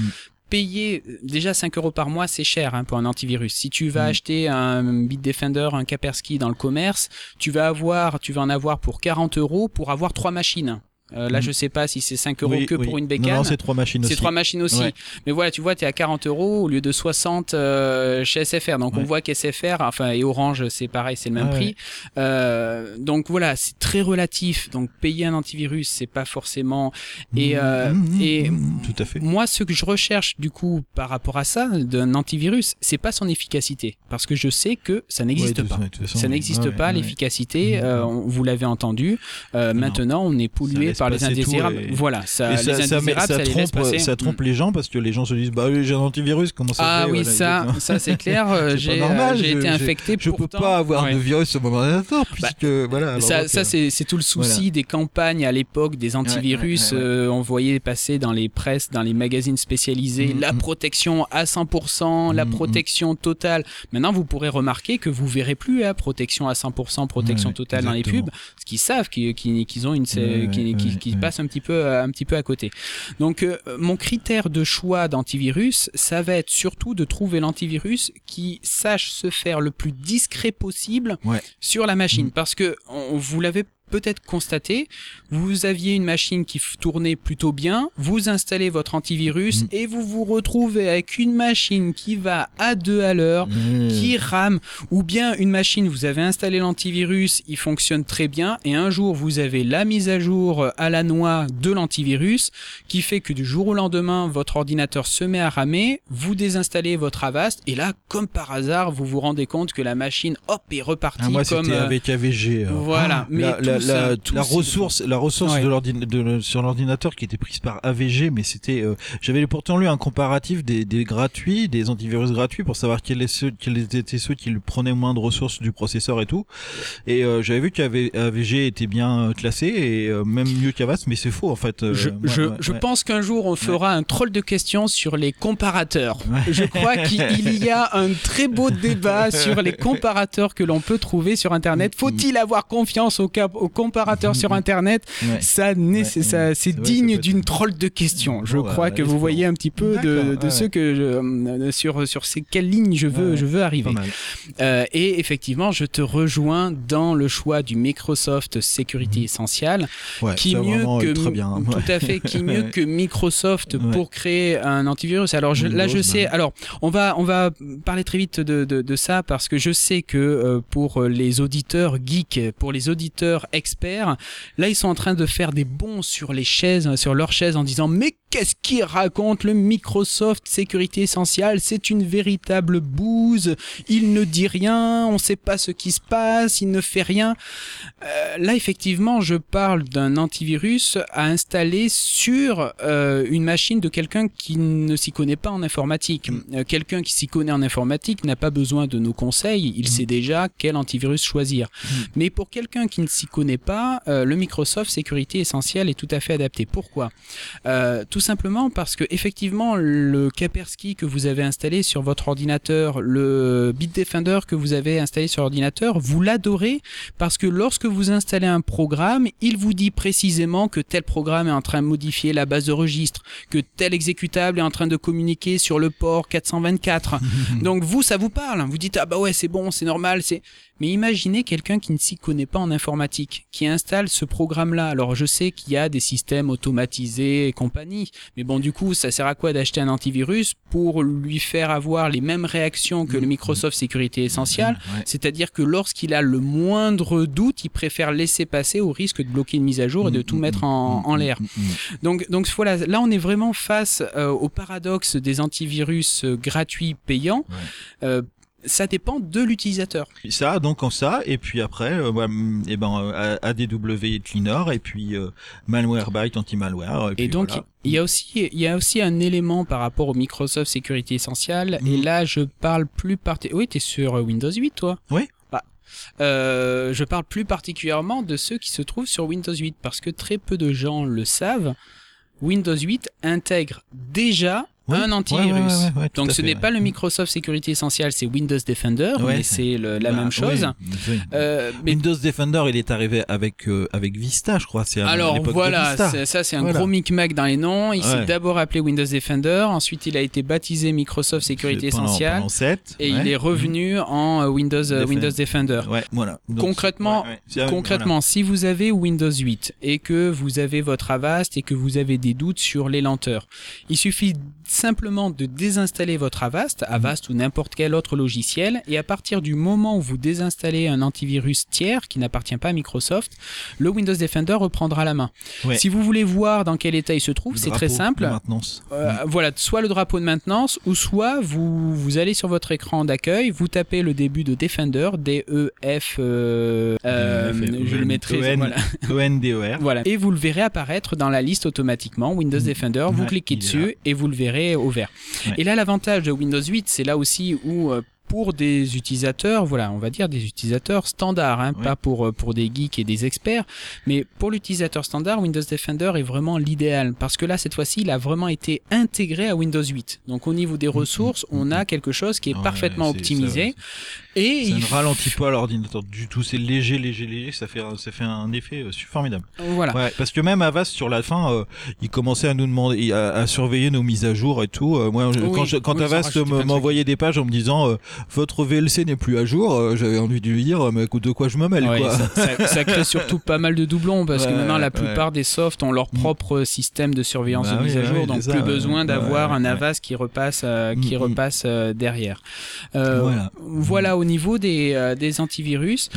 payer déjà 5 euros par mois, c'est cher hein, pour un antivirus. Si tu vas mm. acheter un Bitdefender, un Kaspersky dans le commerce, tu vas avoir, tu vas en avoir pour 40 euros pour avoir trois machines. Euh, là, je sais pas si c'est 5 euros que pour une bécane. Non, c'est trois machines aussi. C'est trois machines aussi. Mais voilà, tu vois, tu es à 40 euros au lieu de 60 euh, chez SFR. Donc on voit qu'SFR, enfin et Orange, c'est pareil, c'est le même prix. Euh, donc voilà, c'est très relatif. Donc payer un antivirus, c'est pas forcément. Et, euh, mmh, mmh, et mmh, tout à fait. Moi, ce que je recherche du coup par rapport à ça d'un antivirus, c'est pas son efficacité, parce que je sais que ça n'existe pas. ça n'existe pas l'efficacité. Euh, vous l'avez entendu. Euh, maintenant, on est pollué par les indésirables. Voilà, ça, ça, les indésirables, ça, trompe, ça trompe les gens parce que les gens se disent bah oui, j'ai un antivirus, comment ça Ah oui, ça, ça c'est (laughs) clair. j'ai été infecté. Je, peux pas avoir de virus sur mon ordinateur bah, puisque voilà. Ça, ça c'est tout le souci des campagnes à l'époque des antivirus. Euh, on voyait passer dans les presses, dans les magazines spécialisés, mm, la mm. protection à 100%, la mm, protection totale. Maintenant, vous pourrez remarquer que vous verrez plus à protection à 100%, protection totale dans les pubs, parce qu'ils savent qu'ils ont une, qui, passent un petit peu, un petit peu à côté. Donc, euh, mon critère de choix d'antivirus, ça va être surtout de trouver l'antivirus qui sache se faire le plus discret possible sur la machine, parce que on, vous l'avez peut-être constaté, vous aviez une machine qui tournait plutôt bien, vous installez votre antivirus mm. et vous vous retrouvez avec une machine qui va à deux à l'heure, mm. qui rame, ou bien une machine, vous avez installé l'antivirus, il fonctionne très bien, et un jour vous avez la mise à jour à la noix de l'antivirus, qui fait que du jour au lendemain, votre ordinateur se met à ramer, vous désinstallez votre Avast, et là, comme par hasard, vous vous rendez compte que la machine, hop, est repartie. Ah, moi, c'était euh, avec AVG. Euh. Voilà. mais la, la, ressource, la ressource de sur l'ordinateur qui était prise par AVG, mais c'était, euh, j'avais pourtant lu un comparatif des, des gratuits, des antivirus gratuits pour savoir quels, étaient ceux qui prenaient moins de ressources du processeur et tout. Et euh, j'avais vu qu'AVG était bien euh, classé et même mieux qu'Avast, mais c'est faux en fait. je, je, je pense qu'un jour on fera un troll de questions sur les comparateurs. Je crois qu'il y a un très beau débat sur les (laughs) comparateurs que l'on peut trouver sur Internet. Faut-il avoir confiance au, cap, au comparateur sur (laughs) Internet, ça, c'est digne d'une troll de questions. Je crois que vous voyez un petit peu de, ce que je, euh, sur sur ces quelles lignes je veux je veux arriver. Euh, et effectivement, je te rejoins dans le choix du Microsoft Sécurité mhm. Essential, qui mieux que très bien. tout à fait, qui (laughs) mieux que Microsoft pour créer un antivirus. Alors là, je sais. Alors on va on va parler très vite de, de, ça parce que je sais que euh, pour les auditeurs geeks, pour les auditeurs experts. Là, ils sont en train de faire des bons sur les chaises, sur leurs chaises en disant mais qu'est-ce qu'il raconte le Microsoft Sécurité Essentielle? C'est une véritable bouse. Il ne dit rien, on ne sait pas ce qui se passe, il ne fait rien. Euh, là, effectivement, je parle d'un antivirus à installer sur euh, une machine de quelqu'un qui ne s'y connaît pas en informatique. Mm. Euh, quelqu'un qui s'y connaît en informatique n'a pas besoin de nos conseils, il mm. sait déjà quel antivirus choisir. Mm. Mais pour quelqu'un qui ne s'y connaît pas, le Microsoft Sécurité Essentielle est tout à fait adapté. Pourquoi? Tout simplement parce que effectivement, le Kaspersky que vous avez installé sur votre ordinateur, le Bitdefender que vous avez installé sur l'ordinateur, vous l'adorez parce que lorsque vous installez un programme, il vous dit précisément que tel programme est en train de modifier la base de registre, que tel exécutable est en train de communiquer sur le port 424. (laughs) Donc vous, ça vous parle. Vous dites ah bah ouais c'est bon, c'est normal, c'est mais imaginez quelqu'un qui ne s'y connaît pas en informatique, qui installe ce programme-là. Alors je sais qu'il y a des systèmes automatisés et compagnie, mais bon du coup ça sert à quoi d'acheter un antivirus pour lui faire avoir les mêmes réactions que le mmh. Microsoft Sécurité Essentielle, mmh, c'est-à-dire que lorsqu'il a le moindre doute, il préfère laisser passer au risque de bloquer une mise à jour et de mmh, tout mettre en, l'air. Donc donc voilà, là on est vraiment face euh, au paradoxe des antivirus euh, gratuits payants. Euh, ça dépend de l'utilisateur. Ça, donc en ça, et puis après, euh, bah, mm, eh ben, euh, ADW Cleaner, et puis euh, Malwarebyte anti-malware. Et, donc, il y a aussi, il y a aussi un élément par rapport au Microsoft Sécurité Essentielle, et mm. là, je parle plus particulièrement... Oui, t'es sur Windows 8, toi Oui. Bah, euh, je parle plus particulièrement de ceux qui se trouvent sur Windows 8, parce que très peu de gens le savent. Windows 8 intègre déjà un antivirus. Donc ce n'est pas le Microsoft Security Essential, c'est Windows Defender, mais c'est la bah, même chose. Euh, Windows Defender, il est arrivé avec euh, avec Vista, je crois. Alors voilà, ça c'est un gros micmac dans les noms. Il s'est d'abord appelé Windows Defender, ensuite il a été baptisé Microsoft Security Essential, et il est revenu en euh, Windows Windows Defender. voilà. concrètement, concrètement, si vous avez Windows 8 et que vous avez votre Avast et que vous avez des doutes sur les lenteurs, il suffit simplement de désinstaller votre Avast, Avast ou n'importe quel autre logiciel, et à partir du moment où vous désinstallez un antivirus tiers qui n'appartient pas à Microsoft, le Windows Defender reprendra la main. Si vous voulez voir dans quel état il se trouve, c'est très simple. Euh, voilà, soit le drapeau de maintenance, ou soit vous, vous allez sur votre écran d'accueil, vous tapez le début de Defender, D-E-F, euh, euh, je le mettrai, O-N-D-E-R. (laughs) Voilà, et vous le verrez apparaître dans la liste automatiquement, Windows mm. Defender, vous cliquez dessus et vous le verrez au vert. Et là, l'avantage de Windows 8, c'est là aussi où euh, pour des utilisateurs, voilà, on va dire des utilisateurs standards, hein, pas pour euh, pour des geeks et des experts, mais pour l'utilisateur standard, Windows Defender est vraiment l'idéal parce que là cette fois-ci, il a vraiment été intégré à Windows 8. Donc au niveau des mm, mm, ressources, on a quelque chose qui est parfaitement optimisé. Et ça ne ralentit pas l'ordinateur du tout, c'est léger, léger, léger, ça fait ça fait un effet euh, formidable. Voilà. parce que même Avast sur la fin, euh, il commençait à nous demander, à, surveiller nos mises à jour et tout. moi, quand, quand Avast m'envoyait des pages en me disant votre VLC n'est plus à jour, euh, j'avais envie de lui dire, mais de quoi je me mêle quoi. (laughs) Ça, crée surtout pas mal de doublons parce que maintenant la plupart des softs ont leur mm. propre système de surveillance bah de mise à jour, donc plus besoin d'avoir un Avast qui repasse, euh, qui mm, mm. repasse euh, derrière. voilà. Au niveau des, des antivirus.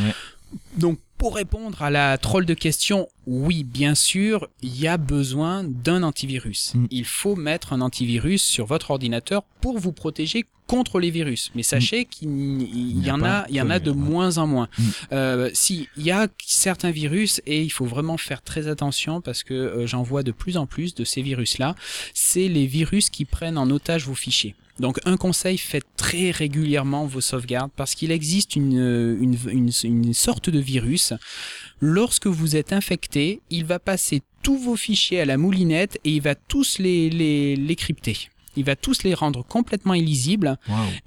Donc pour répondre à la troll de question, oui, bien sûr, il y a besoin d'un antivirus. Mm. Il faut mettre un antivirus sur votre ordinateur pour vous protéger contre les virus. Mais sachez mm. qu'il y, en a, il y en a de moins en moins. Mm. Euh, si, il y a certains virus et il faut vraiment faire très attention parce que euh, j'en vois de plus en plus de ces virus-là. C'est les virus qui prennent en otage vos fichiers. Donc un conseil, faites très régulièrement vos sauvegardes parce qu'il existe une, une, une, sorte de virus. Lorsque vous êtes infecté, il va passer tous vos fichiers à la moulinette et il va tous les, les, les crypter. Il va tous les rendre complètement illisibles.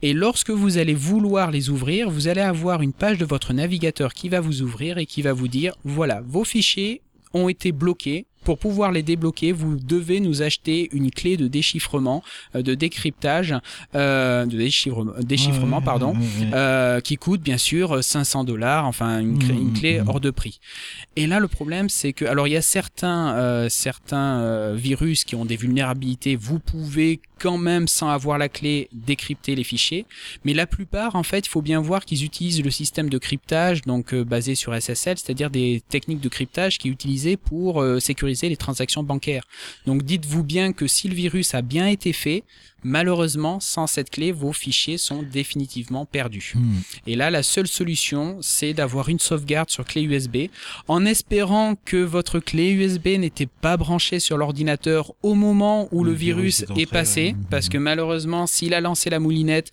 Et lorsque vous allez vouloir les ouvrir, vous allez avoir une page de votre navigateur qui va vous ouvrir et qui va vous dire, voilà, vos fichiers ont été bloqués pour pouvoir les débloquer, vous devez nous acheter une clé de déchiffrement, euh, de décryptage, euh, de déchiffrement, déchiffrement pardon, euh, qui coûte bien sûr 500 dollars, enfin une, une, clé hors de prix. Et là, le problème, c'est que, alors il y a certains, certains virus qui ont des vulnérabilités, vous pouvez quand même, sans avoir la clé, décrypter les fichiers. Mais la plupart, en fait, il faut bien voir qu'ils utilisent le système de cryptage, donc basé sur SSL, c'est-à-dire des techniques de cryptage qui est utilisé pour sécuriser les transactions bancaires. Donc dites-vous bien que si le virus a bien été fait, malheureusement, sans cette clé, vos fichiers sont définitivement perdus. Hmm. Et là, la seule solution, c'est d'avoir une sauvegarde sur clé USB, en espérant que votre clé USB n'était pas branchée sur l'ordinateur au moment où le, virus, est, passé, parce que malheureusement, s'il a lancé la moulinette,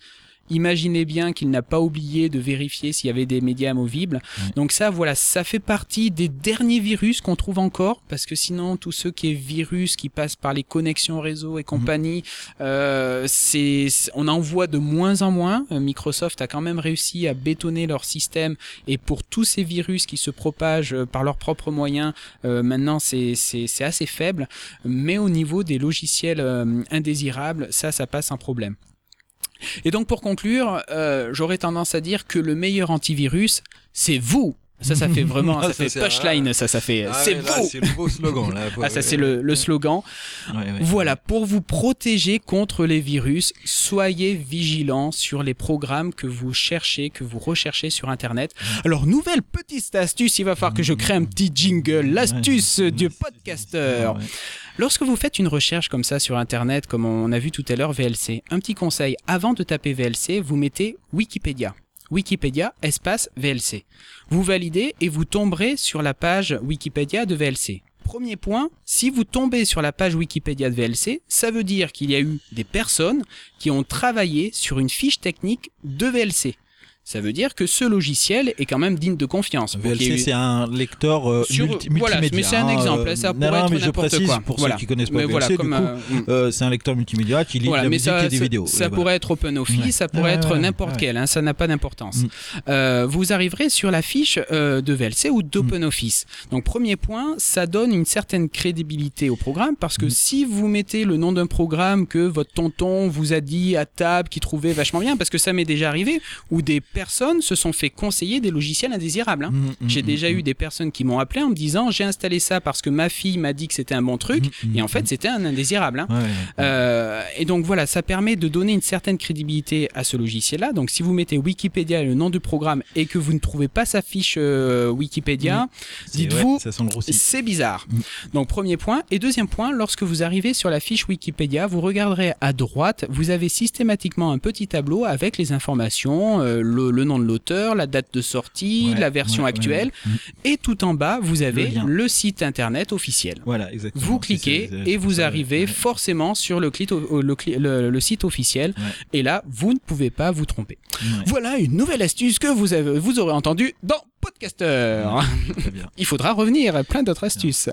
Imaginez bien qu'il n'a pas oublié de vérifier s'il y avait des médias amovibles. Donc ça, voilà, ça fait partie des derniers virus qu'on trouve encore, parce que sinon, tout ce qui est virus qui passe par les connexions réseau et mhm. compagnie, euh, c'est, on en voit de moins en moins. Euh, Microsoft a quand même réussi à bétonner leur système, et pour tous ces virus qui se propagent euh, par leurs propres moyens, euh, maintenant c'est, c'est, c'est assez faible. Mais au niveau des logiciels euh, indésirables, ça, ça passe un problème. Et donc pour conclure, euh, j'aurais tendance à dire que le meilleur antivirus, c'est vous. Ça, ça fait vraiment, (laughs) ça, fait pushline, ça, ça fait, c'est vous. C'est le beau slogan, là. (laughs) ah, ça, c'est le, le, slogan. voilà, pour vous protéger contre les virus, soyez vigilants sur les programmes que vous cherchez, que vous recherchez sur Internet. Alors, nouvelle petite astuce, il va falloir que je crée un petit jingle, l'astuce du podcasteur. Lorsque vous faites une recherche comme ça sur Internet, comme on a vu tout à l'heure VLC, un petit conseil, avant de taper VLC, vous mettez Wikipédia. Wikipédia, espace VLC. Vous validez et vous tomberez sur la page Wikipédia de VLC. Premier point, si vous tombez sur la page Wikipédia de VLC, ça veut dire qu'il y a eu des personnes qui ont travaillé sur une fiche technique de VLC. Ça veut dire que ce logiciel est quand même digne de confiance. VLC, c'est un lecteur euh, multimédia. Voilà, mais c'est un exemple. Hein, ça pourrait non, mais je précise quoi. pour ceux qui connaissent pas VLC, voilà, du coup, euh, euh, c'est un lecteur multimédia qui lit voilà, la musique ça, et des vidéos. Ça pourrait être OpenOffice, ça pourrait être n'importe quel. Hein, ça n'a pas d'importance. Mm. vous arriverez sur la fiche de VLC ou d'OpenOffice. Donc premier point, ça donne une certaine crédibilité au programme parce que mm. si vous mettez le nom d'un programme que votre tonton vous a dit à table qui trouvait vachement bien, parce que ça m'est déjà arrivé, ou des personnes se sont fait conseiller des logiciels indésirables. Hein. Mmh, mmh, j'ai mmh, déjà eu des personnes qui m'ont appelé en me disant j'ai installé ça parce que ma fille m'a dit que c'était un bon truc et en fait c'était un indésirable. Hein. Euh, et donc voilà, ça permet de donner une certaine crédibilité à ce logiciel-là. Donc si vous mettez Wikipédia et le nom du programme et que vous ne trouvez pas sa fiche euh, Wikipédia, dites-vous c'est bizarre. Donc premier point. Et deuxième point, lorsque vous arrivez sur la fiche Wikipédia, vous regarderez à droite, vous avez systématiquement un petit tableau avec les informations, euh, le le, nom de l'auteur, la date de sortie, la version actuelle, mm. et tout en bas, vous avez le, site internet officiel. Voilà, exactement. Vous cliquez et vous arrivez forcément sur le, le, site officiel, et là, vous ne pouvez pas vous tromper. Voilà une nouvelle astuce que vous, avez, vous aurez entendue dans Podcaster. (laughs) Il faudra revenir à plein d'autres astuces.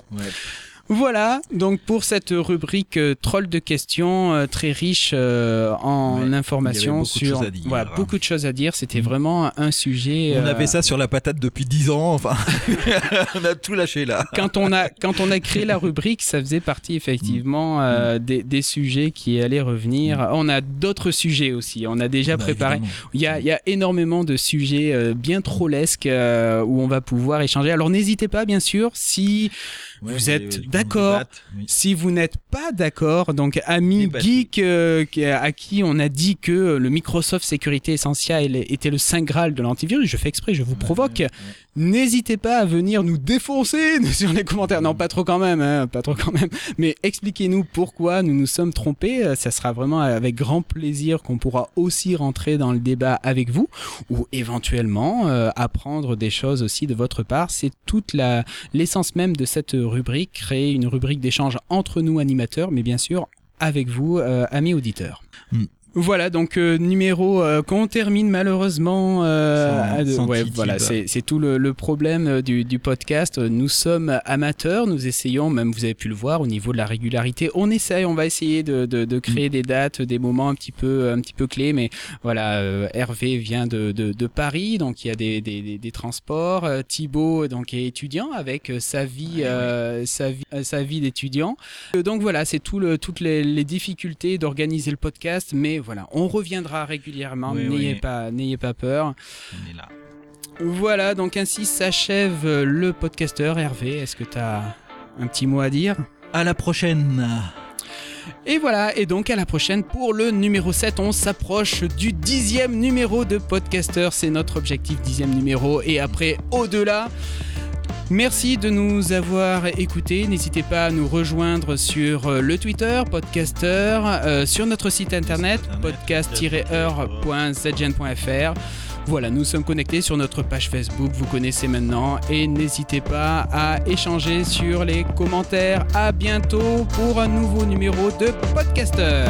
Voilà, donc pour cette rubrique euh, troll de questions euh, très riche euh, en informations sur voilà, beaucoup de choses à dire. C'était mm. vraiment un sujet. On avait ça sur la patate depuis dix ans. Enfin, (laughs) (laughs) on a tout lâché là. Quand on a quand on a créé la rubrique, ça faisait partie effectivement mm. des, des, sujets qui allaient revenir. Mm. On a d'autres sujets aussi. On a déjà bah, préparé. Il y a, il y a énormément de sujets bien trollesques où on va pouvoir échanger. Alors n'hésitez pas, bien sûr, si vous êtes d'accord. Si vous n'êtes pas d'accord, donc ami geek euh, à qui on a dit que le Microsoft Sécurité Essentiel était le saint graal de l'antivirus, je fais exprès, je vous provoque. N'hésitez pas à venir nous défoncer (laughs) sur les commentaires. Non, pas trop quand même, hein, pas trop quand même. Mais expliquez-nous pourquoi nous nous sommes trompés. Euh, ça sera vraiment avec grand plaisir qu'on pourra aussi rentrer dans le débat avec vous ou éventuellement euh, apprendre des choses aussi de votre part. C'est toute la l'essence même de cette rubrique, une rubrique d'échange entre nous animateurs, mais bien sûr avec vous, euh, amis auditeurs. Voilà, donc euh, numéro euh, qu'on termine malheureusement. Euh, voilà, c'est tout le, problème du, podcast. Nous sommes amateurs, nous essayons, même vous avez pu le voir au niveau de la régularité, on essaye, on va essayer de, de, créer des dates, des moments un petit peu, un petit peu clés. Mais voilà, Hervé vient de, de, Paris, donc il y a des, des, des transports. Thibaut donc est étudiant avec sa vie, sa vie, sa vie d'étudiant. donc voilà, c'est tout le, toutes les, les difficultés d'organiser le podcast, mais voilà, on reviendra régulièrement, n'ayez pas, n'ayez pas peur. On est là. Voilà, donc ainsi s'achève le podcasteur. Hervé, est-ce que tu as un petit mot à dire? À la prochaine et voilà, et donc à la prochaine pour le numéro 7. On s'approche du dixième numéro de Podcaster. C'est notre objectif, dixième numéro. Et après, au-delà. Merci de nous avoir écoutés. N'hésitez pas à nous rejoindre sur euh, le Twitter, podcaster, euh, sur notre site internet, podcast-heure.zgen.fr. Voilà, nous sommes connectés sur notre page Facebook, vous connaissez maintenant, et n'hésitez pas à échanger sur les commentaires. À bientôt pour un nouveau numéro de Podcaster.